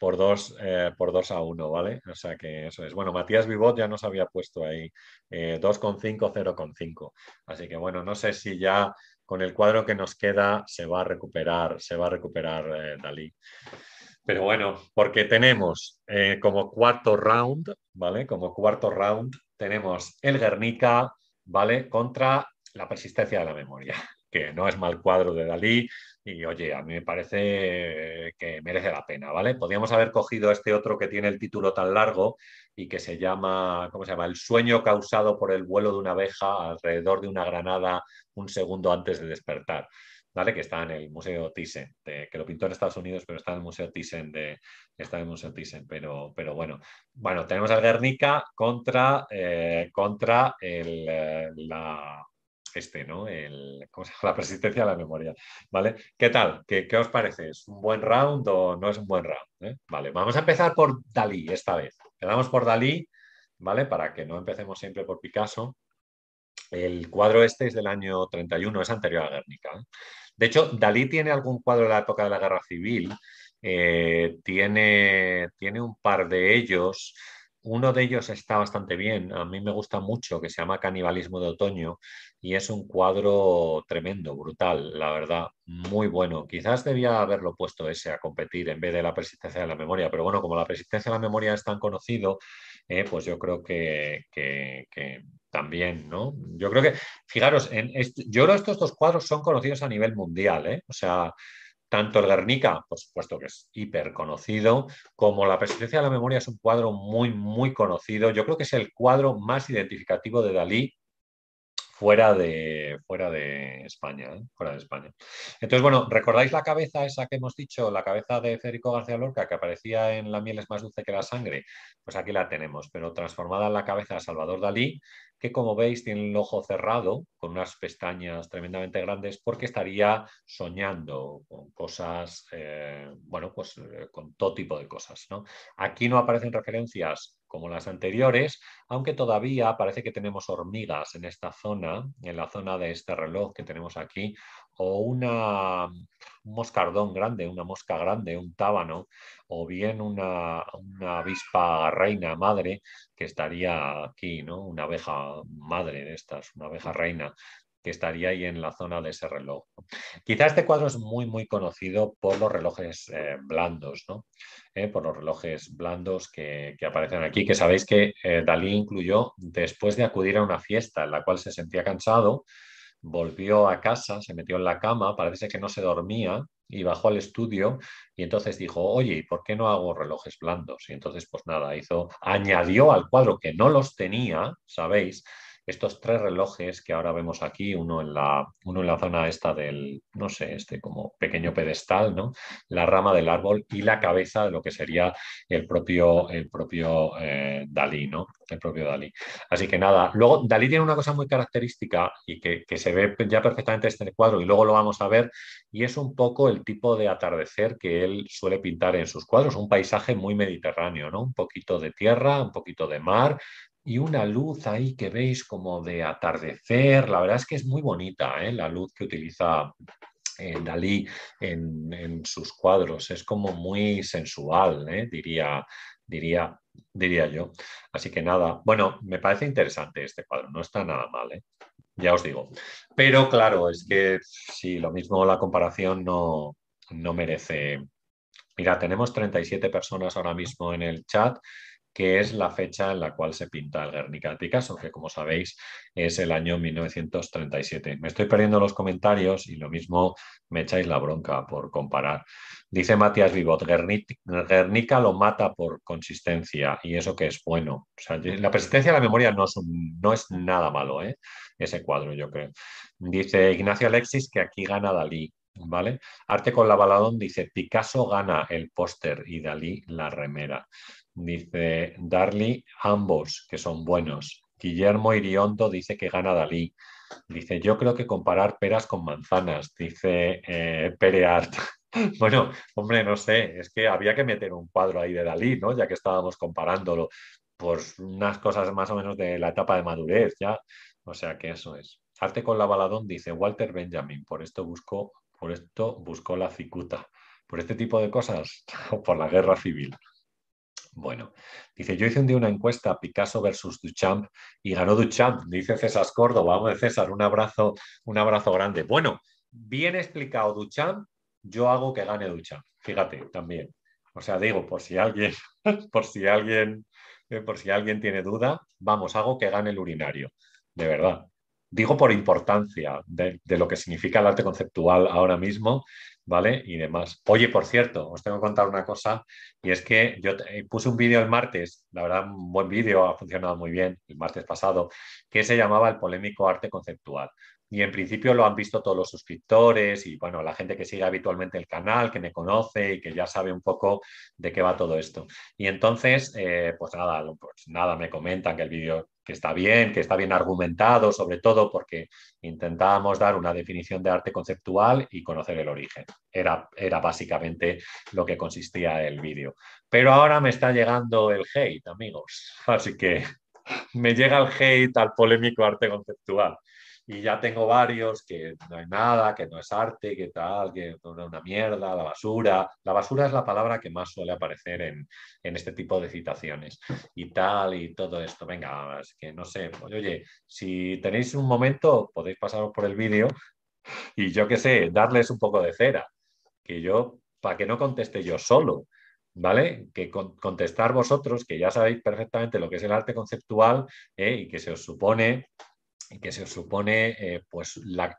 por 2 eh, por dos a 1, ¿vale? O sea que eso es. Bueno, Matías Vivot ya nos había puesto ahí eh, 2,5, 0,5. Así que bueno, no sé si ya con el cuadro que nos queda se va a recuperar, se va a recuperar eh, Dalí. Pero bueno, porque tenemos eh, como cuarto round, ¿vale? Como cuarto round tenemos el Guernica, ¿vale? Contra la persistencia de la memoria, que no es mal cuadro de Dalí y oye, a mí me parece que merece la pena, ¿vale? Podríamos haber cogido este otro que tiene el título tan largo y que se llama, ¿cómo se llama? El sueño causado por el vuelo de una abeja alrededor de una granada un segundo antes de despertar. ¿Vale? que está en el Museo Thyssen, que lo pintó en Estados Unidos, pero está en el Museo Thyssen, de, está en el Museo Thyssen pero, pero bueno. Bueno, tenemos al Guernica contra, eh, contra el, eh, la, este, ¿no? La persistencia de la memoria, ¿vale? ¿Qué tal? ¿Qué, ¿Qué, os parece? ¿Es un buen round o no es un buen round? Eh? Vale, vamos a empezar por Dalí esta vez. Empezamos por Dalí, ¿vale? Para que no empecemos siempre por Picasso. El cuadro este es del año 31, es anterior a Guernica. De hecho, Dalí tiene algún cuadro de la época de la Guerra Civil, eh, tiene, tiene un par de ellos. Uno de ellos está bastante bien, a mí me gusta mucho, que se llama Canibalismo de Otoño y es un cuadro tremendo, brutal, la verdad, muy bueno. Quizás debía haberlo puesto ese a competir en vez de la persistencia de la memoria, pero bueno, como la persistencia de la memoria es tan conocido, eh, pues yo creo que, también, ¿no? Yo creo que, fijaros, en yo creo que estos dos cuadros son conocidos a nivel mundial, ¿eh? O sea, tanto el Guernica, por supuesto que es hiper conocido, como la persistencia de la memoria es un cuadro muy, muy conocido. Yo creo que es el cuadro más identificativo de Dalí fuera de, fuera de España, ¿eh? fuera de España. Entonces, bueno, ¿recordáis la cabeza esa que hemos dicho, la cabeza de Federico García Lorca, que aparecía en La miel es más dulce que la sangre? Pues aquí la tenemos, pero transformada en la cabeza de Salvador Dalí, que como veis tiene el ojo cerrado, con unas pestañas tremendamente grandes, porque estaría soñando con cosas, eh, bueno, pues eh, con todo tipo de cosas. ¿no? Aquí no aparecen referencias como las anteriores, aunque todavía parece que tenemos hormigas en esta zona, en la zona de este reloj que tenemos aquí, o una, un moscardón grande, una mosca grande, un tábano, o bien una, una avispa reina madre que estaría aquí, ¿no? Una abeja madre de estas, una abeja reina que estaría ahí en la zona de ese reloj. Quizá este cuadro es muy, muy conocido por los relojes eh, blandos, ¿no? Eh, por los relojes blandos que, aparecen aquí, que sabéis que eh, Dalí incluyó después de acudir a una fiesta en la cual se sentía cansado, volvió a casa, se metió en la cama, parece que no se dormía y bajó al estudio y entonces dijo, oye, ¿y por qué no hago relojes blandos? Y entonces, pues nada, hizo, añadió al cuadro que no los tenía, ¿sabéis? Estos tres relojes que ahora vemos aquí, uno en la, uno en la zona esta del, no sé, este como pequeño pedestal, ¿no? La rama del árbol y la cabeza de lo que sería el propio, el propio eh, Dalí, ¿no? El propio Dalí. Así que nada, luego Dalí tiene una cosa muy característica y que, que se ve ya perfectamente en este cuadro y luego lo vamos a ver, y es un poco el tipo de atardecer que él suele pintar en sus cuadros, un paisaje muy mediterráneo, ¿no? Un poquito de tierra, un poquito de mar, y una luz ahí que veis como de atardecer. La verdad es que es muy bonita ¿eh? la luz que utiliza eh, Dalí en, sus cuadros. Es como muy sensual, ¿eh? diría, diría, diría yo. Así que nada, bueno, me parece interesante este cuadro, no está nada mal, ya os digo. Pero claro, es que sí, lo mismo la comparación no, no merece. Mira, tenemos 37 personas ahora mismo en el chat que es la fecha en la cual se pinta el Guernica de Picasso, que como sabéis es el año 1937. Me estoy perdiendo los comentarios y lo mismo me echáis la bronca por comparar. Dice Matías Vivot, Guernica lo mata por consistencia y eso que es bueno. la persistencia de la memoria no es, no es nada malo, ¿eh? ese cuadro yo creo. Dice Ignacio Alexis que aquí gana Dalí. ¿Vale? Arte con la baladón dice Picasso gana el póster y Dalí la remera. Dice Darly, ambos, que son buenos. Guillermo Iriondo dice que gana Dalí. Dice, yo creo que comparar peras con manzanas, dice eh, Pereart. bueno, hombre, no sé, es que había que meter un cuadro ahí de Dalí, ¿no? Ya que estábamos comparándolo por unas cosas más o menos de la etapa de madurez, ya. O sea que eso es. Arte con la baladón, dice Walter Benjamin, por esto buscó, por esto buscó la cicuta. Por este tipo de cosas, por la guerra civil. Bueno, dice, yo hice un día una encuesta Picasso versus Duchamp y ganó Duchamp, dice César Córdoba. Vamos, César, un abrazo, un abrazo grande. Bueno, bien explicado Duchamp, yo hago que gane Duchamp. Fíjate, también. O sea, digo, por si alguien, por si alguien, eh, por si alguien tiene duda, vamos, hago que gane el urinario, de verdad. Digo por importancia de, de lo que significa el arte conceptual ahora mismo ¿vale? Y demás. Oye, por cierto, os tengo que contar una cosa, y es que yo eh, puse un vídeo el martes, la verdad, un buen vídeo, ha funcionado muy bien el martes pasado, que se llamaba El polémico arte conceptual. Y en principio lo han visto todos los suscriptores y bueno, la gente que sigue habitualmente el canal, que me conoce y que ya sabe un poco de qué va todo esto. Y entonces, eh, pues nada, pues nada, me comentan que el vídeo que está bien, que está bien argumentado, sobre todo porque intentábamos dar una definición de arte conceptual y conocer el origen. Era, era básicamente lo que consistía el vídeo. Pero ahora me está llegando el hate, amigos. Así que me llega el hate al polémico arte conceptual y ya tengo varios que no hay nada, que no es arte, que tal, que es una mierda, la basura. La basura es la palabra que más suele aparecer en, este tipo de citaciones y tal y todo esto. Venga, es que no sé, pues, oye, si tenéis un momento, podéis pasaros por el vídeo y yo qué sé, darles un poco de cera, que yo, para que no conteste yo solo. ¿vale? Que contestar vosotros, que ya sabéis perfectamente lo que es el arte conceptual ¿eh? y que se os supone que se supone eh, pues la,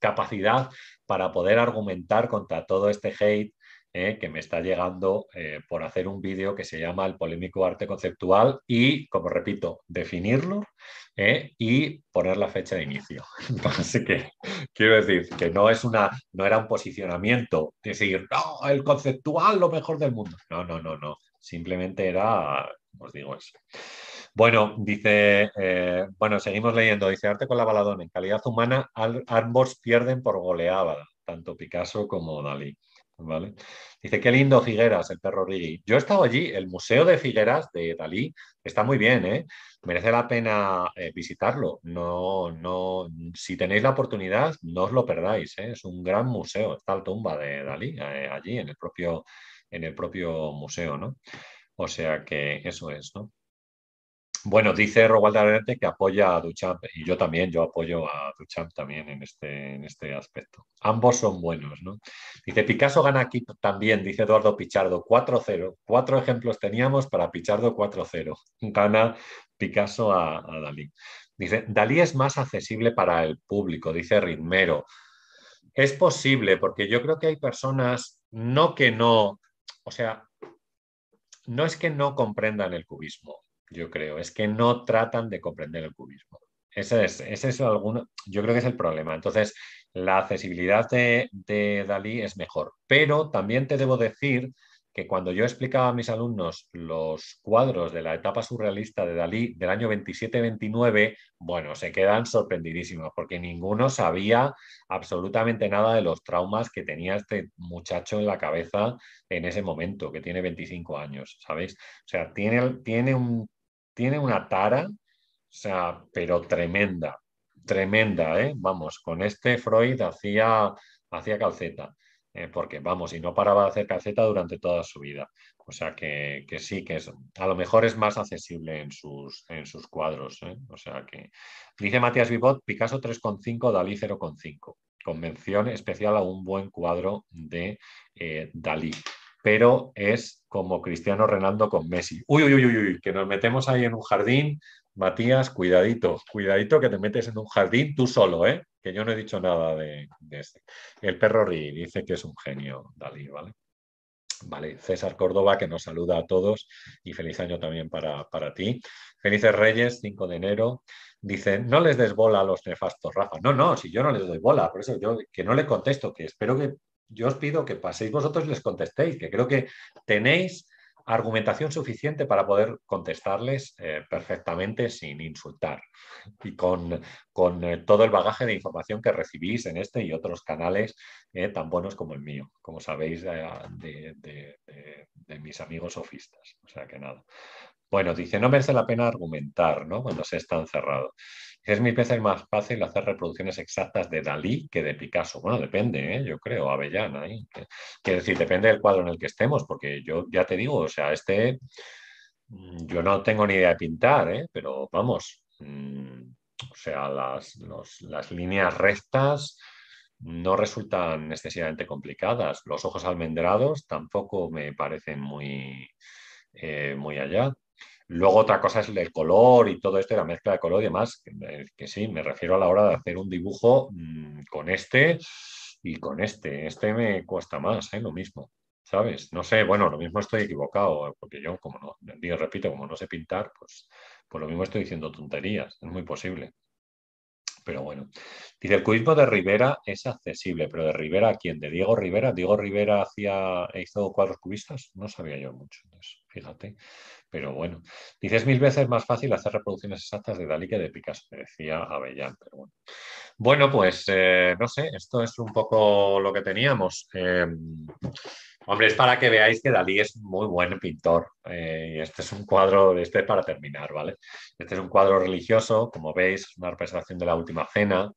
capacidad para poder argumentar contra todo este hate eh, que me está llegando eh, por hacer un vídeo que se llama El polémico arte conceptual y, como repito, definirlo y poner la fecha de inicio. Así que quiero decir que no es una, no era un posicionamiento, decir, no, el conceptual lo mejor del mundo. No, no, no, no. Simplemente era, os digo eso. Bueno, dice, bueno, seguimos leyendo. Dice Arte con la baladona. En calidad humana, ambos pierden por goleada, tanto Picasso como Dalí. ¿vale? Dice, qué lindo Figueras, el perro Rigi. Yo he estado allí, el Museo de Figueras de Dalí está muy bien, ¿eh? Merece la pena eh, visitarlo. No, no, si tenéis la oportunidad, no os lo perdáis, ¿eh? Es un gran museo, está la tumba de Dalí eh, allí en el propio, en el propio museo, ¿no? O sea que eso es, ¿no? Bueno, dice Romualdo Arente que apoya a Duchamp y yo también, yo apoyo a Duchamp también en este, en este aspecto. Ambos son buenos, ¿no? Dice Picasso gana aquí también, dice Eduardo Pichardo, 4-0. Cuatro ejemplos teníamos para Pichardo 4-0. Gana Picasso a, a, Dalí. Dice, Dalí es más accesible para el público, dice Ritmero. Es posible, porque yo creo que hay personas, no que no, o sea, no es que no comprendan el cubismo, yo creo, es que no tratan de comprender el cubismo. Ese es, ese es alguno, yo creo que es el problema. Entonces, la accesibilidad de, de Dalí es mejor. Pero también te debo decir que cuando yo explicaba a mis alumnos los cuadros de la etapa surrealista de Dalí del año 27-29, bueno, se quedan sorprendidísimos porque ninguno sabía absolutamente nada de los traumas que tenía este muchacho en la cabeza en ese momento, que tiene 25 años, ¿sabéis? O sea, tiene, tiene, un, tiene una tara, o sea, pero tremenda, tremenda, ¿eh? Vamos, con este Freud hacía, hacía calceta. Eh, porque vamos, y no paraba de hacer calceta durante toda su vida. O sea que, sí, que es, a lo mejor es más accesible en sus, en sus cuadros. ¿eh? O sea que, dice Matías Vivot, Picasso 3,5, Dalí 0,5. Convención especial a un buen cuadro de eh, Dalí. Pero es como Cristiano Renaldo con Messi. Uy, uy, uy, uy, que nos metemos ahí en un jardín. Matías, cuidadito, cuidadito que te metes en un jardín tú solo, ¿eh? que yo no he dicho nada de, este. El perro Ri dice que es un genio, Dalí, ¿vale? Vale, César Córdoba que nos saluda a todos y feliz año también para, para ti. Felices Reyes, 5 de enero. Dice, no les des bola a los nefastos, Rafa. No, no, si yo no les doy bola, por eso yo que no le contesto, que espero que yo os pido que paséis vosotros y les contestéis, que creo que tenéis argumentación suficiente para poder contestarles eh, perfectamente sin insultar y con, con eh, todo el bagaje de información que recibís en este y otros canales eh, tan buenos como el mío, como sabéis de, de, mis amigos sofistas. O sea que nada. Bueno, dice, no merece la pena argumentar ¿no? cuando se está encerrado. Es mil veces más fácil hacer reproducciones exactas de Dalí que de Picasso. Bueno, depende, ¿eh? yo creo, Avellana. ¿eh? Quiero decir, depende del cuadro en el que estemos, porque yo ya te digo, o sea, este, mm, yo no tengo ni idea de pintar, ¿eh? pero vamos, mm, o sea, las, las líneas rectas no resultan excesivamente complicadas. Los ojos almendrados tampoco me parecen muy, eh, muy allá. Luego otra cosa es el color y todo esto, la mezcla de color y demás, que, sí, me refiero a la hora de hacer un dibujo mm, con este y con este. Este me cuesta más, ¿eh? lo mismo, ¿sabes? No sé, bueno, lo mismo estoy equivocado, porque yo, como no, digo, repito, como no sé pintar, pues, pues lo mismo estoy diciendo tonterías, es muy posible. Pero bueno, dice, el cubismo de Rivera es accesible, pero de Rivera, ¿a quién? ¿De Diego Rivera? ¿Diego Rivera hacía, hizo cuadros cubistas? No sabía yo mucho, entonces, fíjate. Pero bueno, dice, es mil veces más fácil hacer reproducciones exactas de Dalí que de Picasso, decía Avellán, pero bueno. Bueno, pues eh, no sé, esto es un poco lo que teníamos. Em, Hombre, es para que veáis que Dalí es muy buen pintor. Eh, este es un cuadro, este para terminar, ¿vale? Este es un cuadro religioso, como veis, una representación de la Última Cena,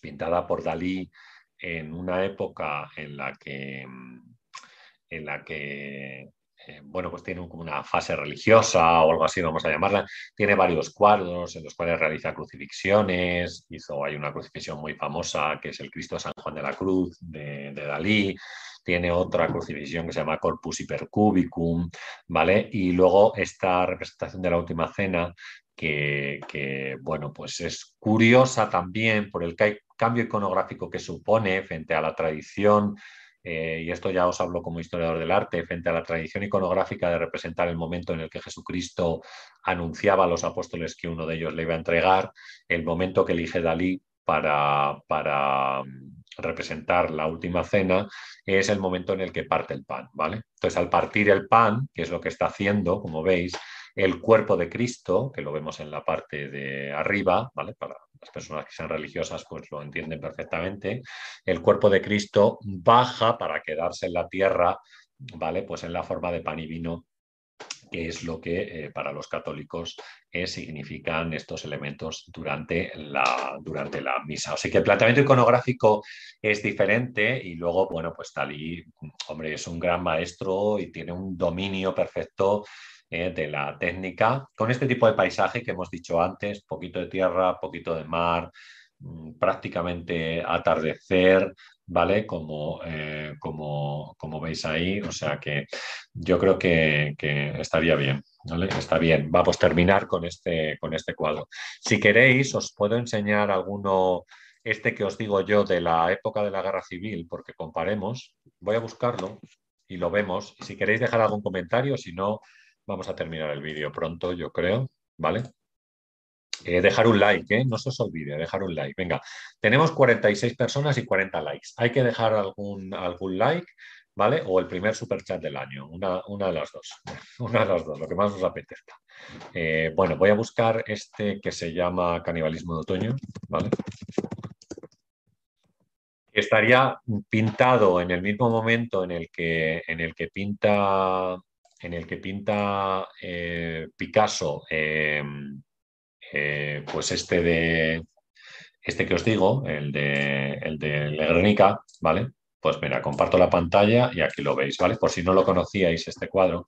pintada por Dalí en una época en la que, en la que eh, bueno, pues tiene como una fase religiosa o algo así, vamos a llamarla. Tiene varios cuadros en los cuales realiza crucifixiones. Hizo, hay una crucifixión muy famosa que es el Cristo San Juan de la Cruz de, de Dalí tiene otra crucifixión que se llama Corpus Hypercubicum, ¿vale? Y luego esta representación de la Última Cena, que, bueno, pues es curiosa también por el cambio iconográfico que supone frente a la tradición y esto ya os hablo como historiador del arte, frente a la tradición iconográfica de representar el momento en el que Jesucristo anunciaba a los apóstoles que uno de ellos le iba a entregar, el momento que elige Dalí para, para mm, representar la última cena es el momento en el que parte el pan, ¿vale? Entonces, al partir el pan, que es lo que está haciendo, como veis, el cuerpo de Cristo, que lo vemos en la parte de arriba, ¿vale? Para las personas que sean religiosas, pues lo entienden perfectamente. El cuerpo de Cristo baja para quedarse en la tierra, ¿vale? Pues en la forma de pan y vino que es lo que eh, para los católicos eh, significan estos elementos durante la, durante la misa. Así que el planteamiento iconográfico es diferente y luego, bueno, pues Talí, hombre, es un gran maestro y tiene un dominio perfecto eh, de la técnica, con este tipo de paisaje que hemos dicho antes, poquito de tierra, poquito de mar, mm, prácticamente atardecer, ¿vale? Como, eh, como, como, veis ahí, o sea que yo creo que, estaría bien, ¿vale? Está bien. Vamos a terminar con este, con este cuadro. Si queréis, os puedo enseñar alguno, este que os digo yo de la época de la Guerra Civil, porque comparemos. Voy a buscarlo y lo vemos. Si queréis dejar algún comentario, si no, Vamos a terminar el vídeo pronto, yo creo, ¿vale? Eh, dejar un like, ¿eh? no se os olvide, dejar un like. Venga, tenemos 46 personas y 40 likes. Hay que dejar algún, algún like, ¿vale? O el primer super chat del año, una, una, de las dos, una de las dos, lo que más os apetezca. Eh, bueno, voy a buscar este que se llama Canibalismo de Otoño, ¿vale? Estaría pintado en el mismo momento en el que, en el que pinta en el que pinta eh, Picasso, em, eh, pues este de este que os digo, el de, el de Guernica, ¿vale? Pues mira, comparto la pantalla y aquí lo veis, ¿vale? Por si no lo conocíais, este cuadro,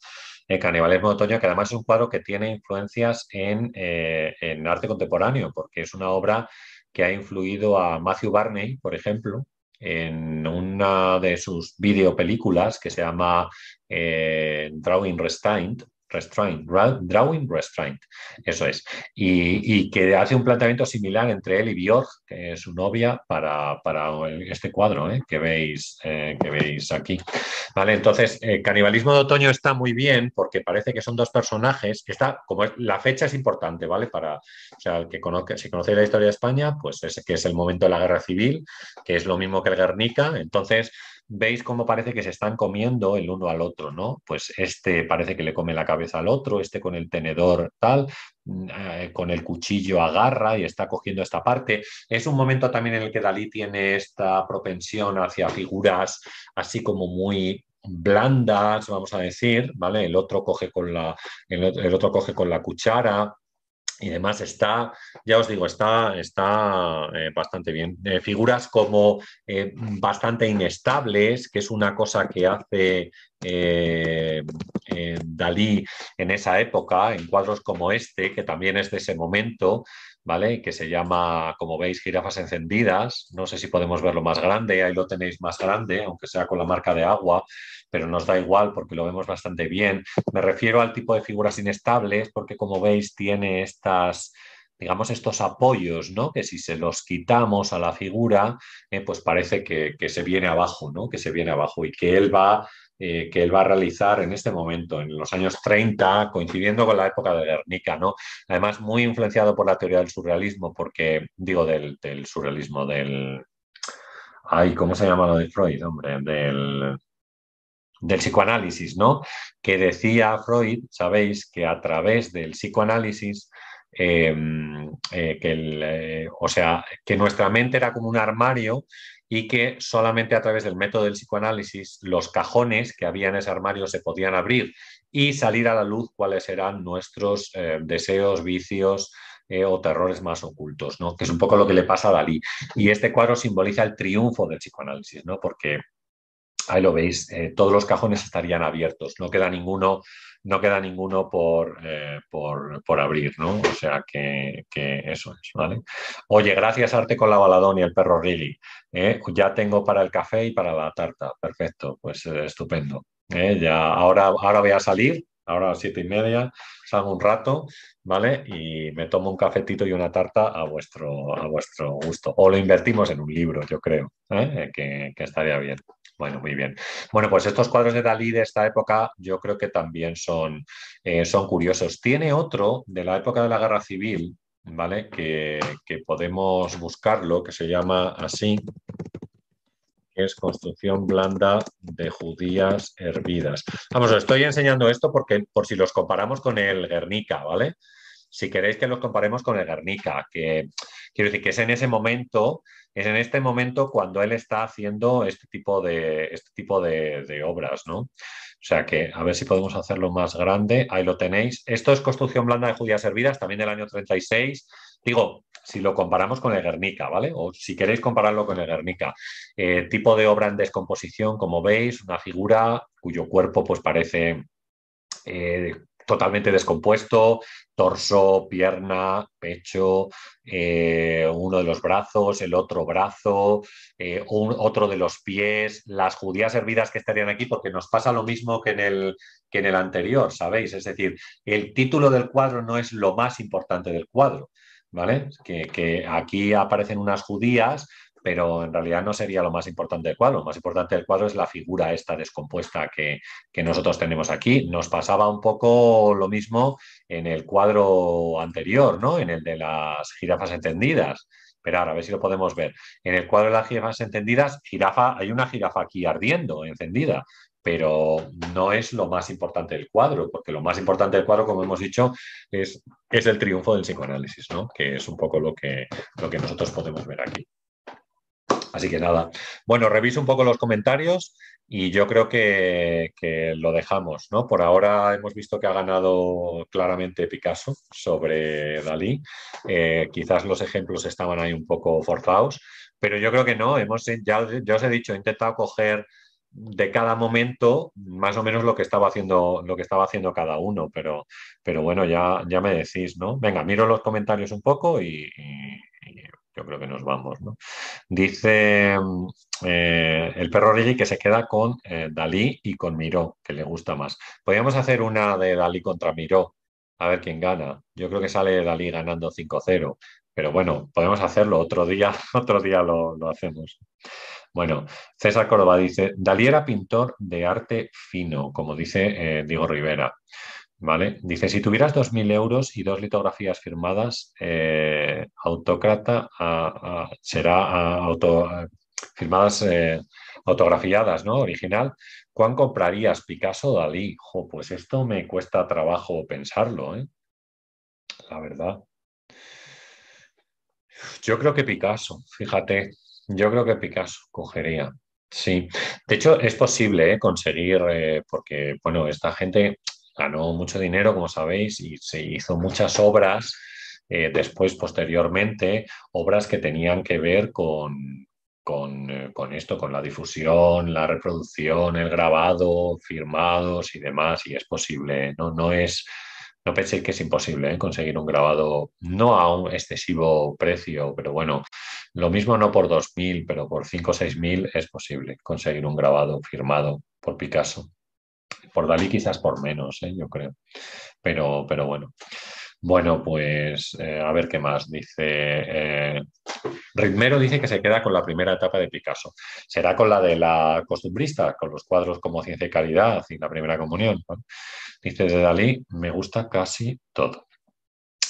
el Canibalismo de Otoño, que además es un cuadro que tiene influencias en, eh, en arte contemporáneo, porque es una obra que ha influido a Matthew Barney, por ejemplo, en una de sus videopelículas que se llama eh, Drawing Restraint, Restraint, Drawing Restraint, eso es. Y, que hace un planteamiento similar entre él y Björk, que es su novia, para, este cuadro ¿eh? que, veis, eh, que veis aquí. Vale, entonces, el Canibalismo de Otoño está muy bien porque parece que son dos personajes, está, como la fecha es importante, ¿vale? Para, el que conozca, si conocéis la historia de España, pues es que es el momento de la guerra civil, que es lo mismo que el Guernica, entonces veis cómo parece que se están comiendo el uno al otro, ¿no? Pues este parece que le come la cabeza al otro, este con el tenedor tal, mm, eh, con el cuchillo agarra y está cogiendo esta parte. Es un momento también en el que Dalí tiene esta propensión hacia figuras así como muy blandas, vamos a decir, ¿vale? El otro coge con la, el otro coge con la cuchara, y demás está, ya os digo, está, está eh, bastante bien. Eh, figuras como eh, bastante inestables, que es una cosa que hace Dalí en esa época, en cuadros como este, que también es de ese momento, ¿vale? Que se llama, como veis, jirafas encendidas. No sé si podemos verlo más grande, ahí lo tenéis más grande, aunque sea con la marca de agua, pero nos da igual porque lo vemos bastante bien. Me refiero al tipo de figuras inestables porque, como veis, tiene estas digamos, estos apoyos, ¿no? Que si se los quitamos a la figura, eh, pues parece que, se viene abajo, ¿no? Que se viene abajo y que él va eh, que él va a realizar en este momento, en los años 30, coincidiendo con la época de Guernica, ¿no? Además, muy influenciado por la teoría del surrealismo, porque, digo, del, surrealismo, del... Ay, ¿cómo se llama lo de Freud, hombre? Del, del psicoanálisis, ¿no? Que decía Freud, sabéis, que a través del psicoanálisis em, eh, que o sea, que nuestra mente era como un armario y que solamente a través del método del psicoanálisis los cajones que había en ese armario se podían abrir y salir a la luz cuáles eran nuestros eh, deseos, vicios eh, o terrores más ocultos, ¿no? que es un poco lo que le pasa a Dalí. Y este cuadro simboliza el triunfo del psicoanálisis, ¿no? porque ahí lo veis, eh, todos los cajones estarían abiertos, no queda ninguno no queda ninguno por, eh, por, abrir, ¿no? O sea que, eso es, ¿vale? Oye, gracias Arte con la baladón y el perro Rili. ¿eh? Ya tengo para el café y para la tarta. Perfecto, pues estupendo. Ya, ahora, ahora voy a salir ahora a las siete y media, salgo un rato, ¿vale? Y me tomo un cafetito y una tarta a vuestro, a vuestro gusto. O lo invertimos en un libro, yo creo, ¿eh? que, estaría bien. Bueno, muy bien. Bueno, pues estos cuadros de Dalí de esta época yo creo que también son, eh, son curiosos. Tiene otro de la época de la Guerra Civil, ¿vale? Que, que podemos buscarlo, que se llama así, es construcción blanda de judías hervidas. Vamos, os estoy enseñando esto porque por si los comparamos con el Guernica, ¿vale? Si queréis que los comparemos con el Guernica, que quiero decir que es en ese momento, es en este momento cuando él está haciendo este tipo de, este tipo de, obras, ¿no? O sea que a ver si podemos hacerlo más grande. Ahí lo tenéis. Esto es construcción blanda de judías hervidas, también del año 36. Digo, si lo comparamos con el Guernica, ¿vale? O si queréis compararlo con el Guernica. Eh, tipo de obra en descomposición, como veis, una figura cuyo cuerpo pues parece eh, totalmente descompuesto, torso, pierna, pecho, eh, uno de los brazos, el otro brazo, otro de los pies, las judías hervidas que estarían aquí, porque nos pasa lo mismo que en, el, que en el anterior, ¿sabéis? Es decir, el título del cuadro no es lo más importante del cuadro. ¿vale? Que, aquí aparecen unas judías, pero en realidad no sería lo más importante del cuadro. Lo más importante del cuadro es la figura esta descompuesta que, nosotros tenemos aquí. Nos pasaba un poco lo mismo en el cuadro anterior, ¿no? En el de las jirafas entendidas. Ahora, a ver si lo podemos ver. En el cuadro de las jirafas entendidas, jirafa, hay una jirafa aquí ardiendo, encendida pero no es lo más importante del cuadro, porque lo más importante del cuadro, como hemos dicho, es, es el triunfo del psicoanálisis, ¿no? que es un poco lo que, lo que nosotros podemos ver aquí. Así que nada, bueno, reviso un poco los comentarios y yo creo que, lo dejamos, ¿no? Por ahora hemos visto que ha ganado claramente Picasso sobre Dalí. Eh, quizás los ejemplos estaban ahí un poco forzados, pero yo creo que no. Hemos, ya, ya os he dicho, he intentado coger de cada momento más o menos lo que estaba haciendo, lo que estaba haciendo cada uno, pero, pero bueno, ya, ya me decís, ¿no? Venga, miro los comentarios un poco y, yo creo que nos vamos, ¿no? Dice eh, el perro Rigi que se queda con eh, Dalí y con Miró, que le gusta más. Podríamos hacer una de Dalí contra Miró, a ver quién gana. Yo creo que sale Dalí ganando 5-0, pero bueno, podemos hacerlo otro día, otro día lo, lo hacemos. Bueno, César Córdoba dice, Dalí era pintor de arte fino, como dice eh, Diego Rivera. ¿Vale? Dice, si tuvieras 2.000 euros y dos litografías firmadas, eh, autócrata será auto, firmadas eh, autografiadas, ¿no? Original. ¿Cuán comprarías Picasso o Dalí? pues esto me cuesta trabajo pensarlo, ¿eh? La verdad. Yo creo que Picasso, fíjate, yo creo que Picasso cogería. Sí, de hecho es posible ¿eh? conseguir, porque bueno, esta gente ganó mucho dinero, como sabéis, y se hizo muchas obras eh, después, posteriormente, obras que tenían que ver con, con, con, esto, con la difusión, la reproducción, el grabado, firmados y demás, y es posible, no, no es no penséis que es imposible ¿eh? conseguir un grabado, no a un excesivo precio, pero bueno, lo mismo no por 2.000, pero por 5 o 6.000 es posible conseguir un grabado firmado por Picasso. Por Dalí quizás por menos, ¿eh? yo creo. Pero, pero bueno. Bueno, pues eh, a ver qué más. Dice Ritmero dice que se queda con la primera etapa de Picasso. Será con la de la costumbrista, con los cuadros como Ciencia y Calidad y la primera comunión. Dice de Dalí, me gusta casi todo.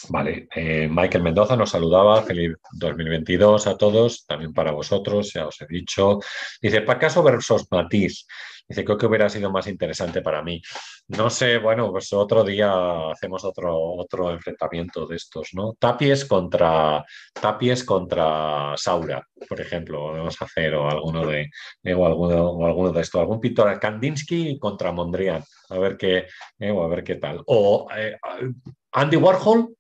Vale, eh, Michael Mendoza nos saludaba, feliz 2022 a todos, también para vosotros, ya os he dicho. Dice, Picasso versus Matisse. Dice, creo que hubiera sido más interesante para mí. No sé, bueno, pues otro día hacemos otro, otro enfrentamiento de estos, ¿no? Tapies contra, Tapies contra Saura, por ejemplo, vamos a hacer, o alguno de, o alguno, o alguno de estos, algún pintor, Kandinsky contra Mondrian, a ver qué, eh, a ver qué tal. O eh, Andy Warhol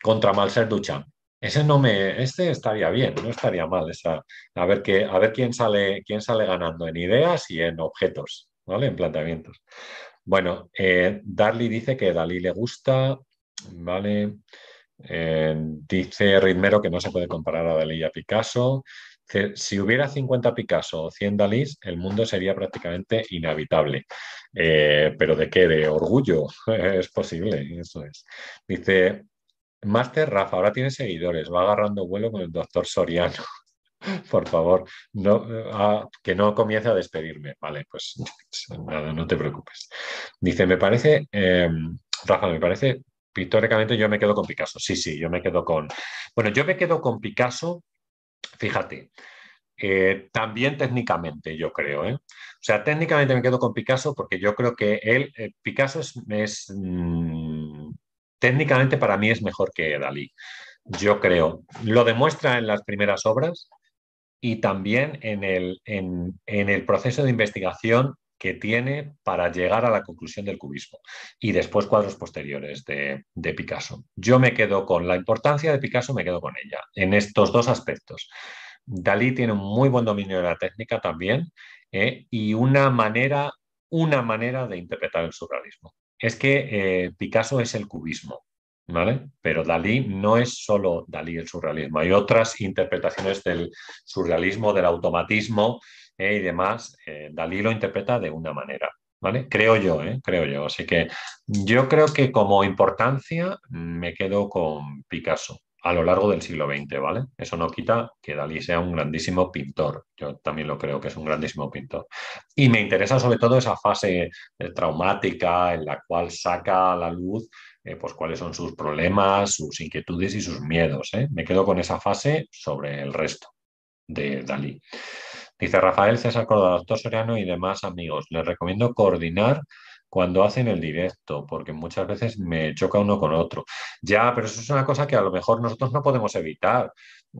contra Marcel Duchamp. Ese no me, este estaría bien, no estaría mal. Esa, a ver qué, a ver quién sale, quién sale ganando en ideas y en objetos, ¿vale? En planteamientos. Bueno, eh, dice que Dalí le gusta, ¿vale? Eh, dice Ritmero que no se puede comparar a Dalí y a Picasso. Si hubiera 50 Picasso o 100 Dalís, el mundo sería prácticamente inhabitable. Eh, ¿Pero de qué? ¿De orgullo? es posible, eso es. Dice, Master Rafa, ahora tiene seguidores, va agarrando vuelo con el doctor Soriano. Por favor, no, ah, que no comience a despedirme. Vale, pues nada, no te preocupes. Dice, me parece, em, Rafa, me parece, pictóricamente yo me quedo con Picasso. Sí, sí, yo me quedo con... Bueno, yo me quedo con Picasso, fíjate, eh, también técnicamente, yo creo. ¿eh? O sea, técnicamente me quedo con Picasso porque yo creo que él, eh, Picasso es, mm, técnicamente para mí es mejor que Dalí. Yo creo. Lo demuestra en las primeras obras, y también en el, en, el proceso de investigación que tiene para llegar a la conclusión del cubismo y después cuadros posteriores de, Picasso. Yo me quedo con la importancia de Picasso, me quedo con ella en estos dos aspectos. Dalí tiene un muy buen dominio de la técnica también eh, y una manera, una manera de interpretar el surrealismo. Es que eh, Picasso es el cubismo. Pero Dalí no es solo Dalí el surrealismo, hay otras interpretaciones del surrealismo, del automatismo eh, y demás. Eh, Dalí lo interpreta de una manera, ¿vale? Creo yo. Creo yo. Así que yo creo que como importancia me quedo con Picasso a lo largo del siglo XX, ¿vale? Eso no quita que Dalí sea un grandísimo pintor. Yo también lo creo que es un grandísimo pintor. Y me interesa sobre todo esa fase traumática en la cual saca a la luz eh, pues cuáles son sus problemas, sus inquietudes y sus miedos. ¿eh? Me quedo con esa fase sobre el resto de Dalí. Dice Rafael César Córdoba, doctor Soriano y demás amigos, les recomiendo coordinar cuando hacen el directo, porque muchas veces me choca uno con otro. Ya, pero eso es una cosa que a lo mejor nosotros no podemos evitar.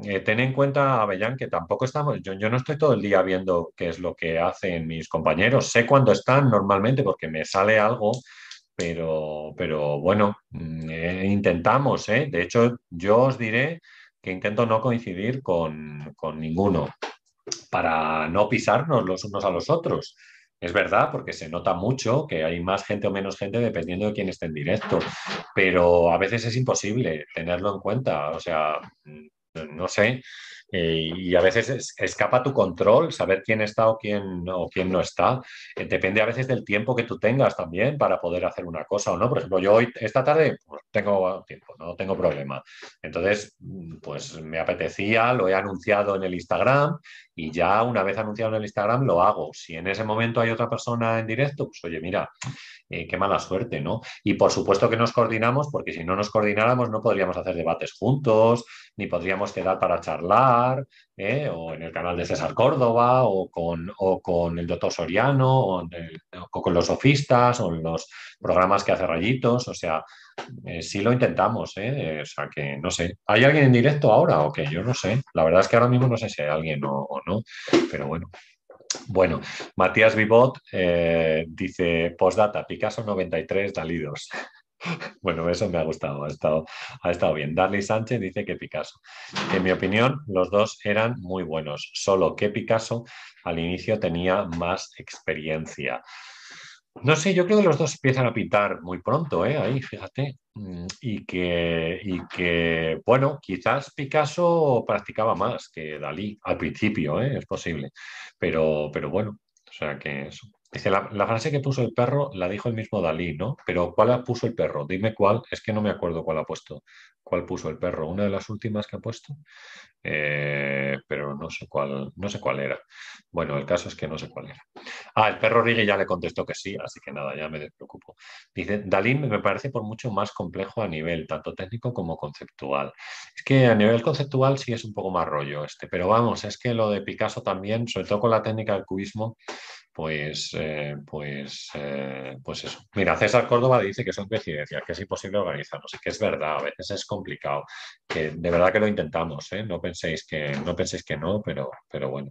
Eh, ten en cuenta, Avellán, que tampoco estamos, yo, no estoy todo el día viendo qué es lo que hacen mis compañeros. Sé cuándo están normalmente porque me sale algo pero, pero bueno, mm, eh, intentamos, ¿eh? De hecho, yo os diré que intento no coincidir con, ninguno para no pisarnos los unos a los otros. Es verdad, porque se nota mucho que hay más gente o menos gente dependiendo de quién esté en directo, pero a veces es imposible tenerlo en cuenta. O sea, mm, no sé, eh, y a veces escapa tu control saber quién está o quién, o quién no está. Eh, depende a veces del tiempo que tú tengas también para poder hacer una cosa o no. Por ejemplo, yo hoy, esta tarde, pues, tengo tiempo, no tengo problema. Entonces, mm, pues me apetecía, lo he anunciado en el Instagram y ya una vez anunciado en el Instagram lo hago. Si en ese momento hay otra persona en directo, pues oye, mira, eh, qué mala suerte, ¿no? Y por supuesto que nos coordinamos, porque si no nos coordináramos no podríamos hacer debates juntos, ni podríamos quedar para charlar, ¿eh? o en el canal de César Córdoba, o con, con el doctor Soriano, o, con los sofistas, o en los programas que hace Rayitos, o sea, eh, sí lo intentamos, o sea que no sé. ¿Hay alguien en directo ahora o qué? Yo no sé. La verdad es que ahora mismo no sé si hay alguien o no, pero bueno. Bueno, Matías Vivot eh, dice, postdata, Picasso 93, Dalí Bueno, eso me ha gustado, ha estado, ha estado bien. Darly Sánchez dice que Picasso. En mi opinión, los dos eran muy buenos, solo que Picasso al inicio tenía más experiencia. No sé, yo creo que los dos empiezan a pintar muy pronto, ¿eh? ahí, fíjate. Mm, y que, y que, bueno, quizás Picasso practicaba más que Dalí al principio, ¿eh? es posible. Pero, pero bueno, o sea que eso. Dice, la, frase que puso el perro la dijo el mismo Dalí, ¿no? Pero ¿cuál puso el perro? Dime cuál, es que no me acuerdo cuál ha puesto. ¿Cuál puso el perro? ¿Una de las últimas que ha puesto? Eh, pero no sé cuál, no sé cuál era. Bueno, el caso es que no sé cuál era. Ah, el perro Rigue ya le contestó que sí, así que nada, ya me despreocupo. Dice, Dalí me parece por mucho más complejo a nivel tanto técnico como conceptual. Es que a nivel conceptual sí es un poco más rollo este, pero vamos, es que lo de Picasso también, sobre todo con la técnica del cubismo, pues, eh, pues, eh, pues eso. Mira, César Córdoba dice que son coincidencias, que es imposible organizarnos, y que es verdad, a veces es complicado, que de verdad que lo intentamos, ¿eh? no penséis que no, penséis que no pero, pero bueno.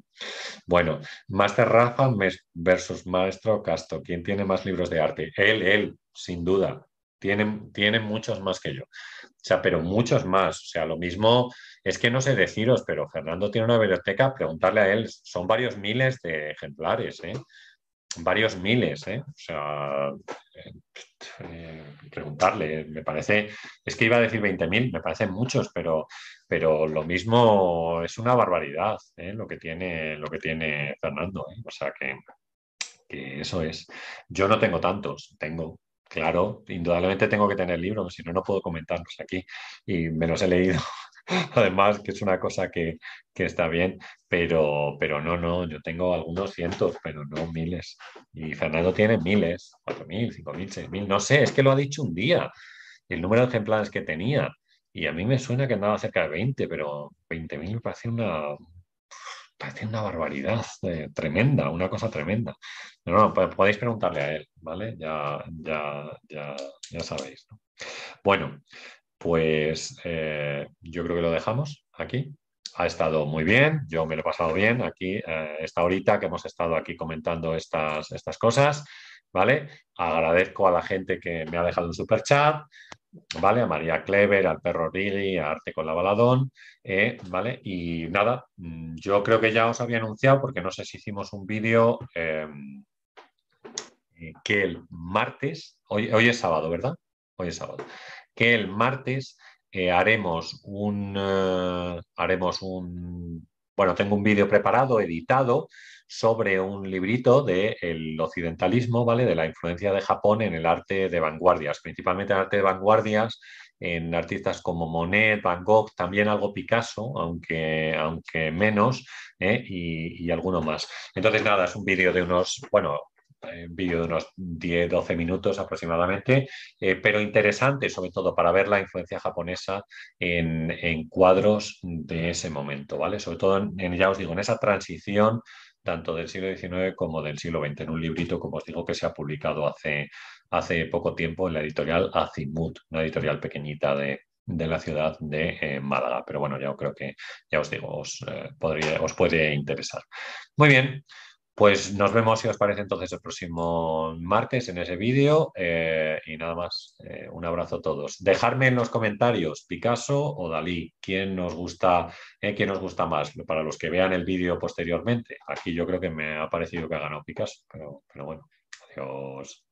Bueno, Master Rafa versus Maestro Casto, ¿quién tiene más libros de arte? Él, él, sin duda, tiene, tiene muchos más que yo. O sea, pero muchos más. O sea, lo mismo es que no sé deciros, pero Fernando tiene una biblioteca, preguntarle a él, son varios miles de ejemplares, ¿eh? varios miles, ¿eh? O sea, eh, preguntarle, me parece, es que iba a decir 20.000, me parecen muchos, pero, pero lo mismo es una barbaridad ¿eh? lo, que tiene, lo que tiene Fernando, o sea que, que eso es. Yo no tengo tantos, tengo, Claro, indudablemente tengo que tener libros, si no, no puedo comentarlos aquí. Y me los he leído Además, que es una cosa que, está bien, pero, pero no, no, yo tengo algunos cientos, pero no miles. Y Fernando tiene miles, cuatro mil, cinco mil, seis mil, no sé, es que lo ha dicho un día, el número de ejemplares que tenía. Y a mí me suena que andaba cerca de 20, pero 20.000 me parece una, parece una barbaridad eh, tremenda, una cosa tremenda. No, no, podéis preguntarle a él, ¿vale? Ya, ya, ya, ya sabéis. Bueno, pues eh, yo creo que lo dejamos aquí. Ha estado muy bien, yo me lo he pasado bien aquí, eh, esta horita que hemos estado aquí comentando estas, estas cosas, ¿vale? Agradezco a la gente que me ha dejado un super chat, ¿vale? A María Clever, al perro Rigi, a Arte con la Baladón, eh, ¿vale? Y nada, mm, yo creo que ya os había anunciado, porque no sé si hicimos un vídeo em, que el martes, hoy, hoy es sábado, ¿verdad? Hoy es sábado que el martes eh, haremos un, eh, haremos un, bueno, tengo un vídeo preparado, editado, sobre un librito del occidentalismo, ¿vale? De la influencia de Japón en el arte de vanguardias, principalmente en el arte de vanguardias, en artistas como Monet, Van Gogh, también algo Picasso, aunque, aunque menos, ¿eh? y, y, alguno más. Entonces, nada, es un vídeo de unos, bueno, un vídeo de unos 10-12 minutos aproximadamente, eh, pero interesante sobre todo para ver la influencia japonesa en, cuadros de ese momento, ¿vale? Sobre todo, en, ya os digo, en esa transición tanto del siglo XIX como del siglo XX, en un librito, como os digo, que se ha publicado hace, hace poco tiempo en la editorial Azimut, una editorial pequeñita de, la ciudad de eh, Málaga. Pero bueno, ya creo que, ya os digo, os, eh, podría, os puede interesar. Muy bien, pues nos vemos, si os parece, entonces el próximo martes en ese vídeo. Eh, y nada más, eh, un abrazo a todos. Dejarme en los comentarios Picasso o Dalí, quién nos gusta, eh, quién nos gusta más, para los que vean el vídeo posteriormente. Aquí yo creo que me ha parecido que ha ganado Picasso, pero bueno, adiós.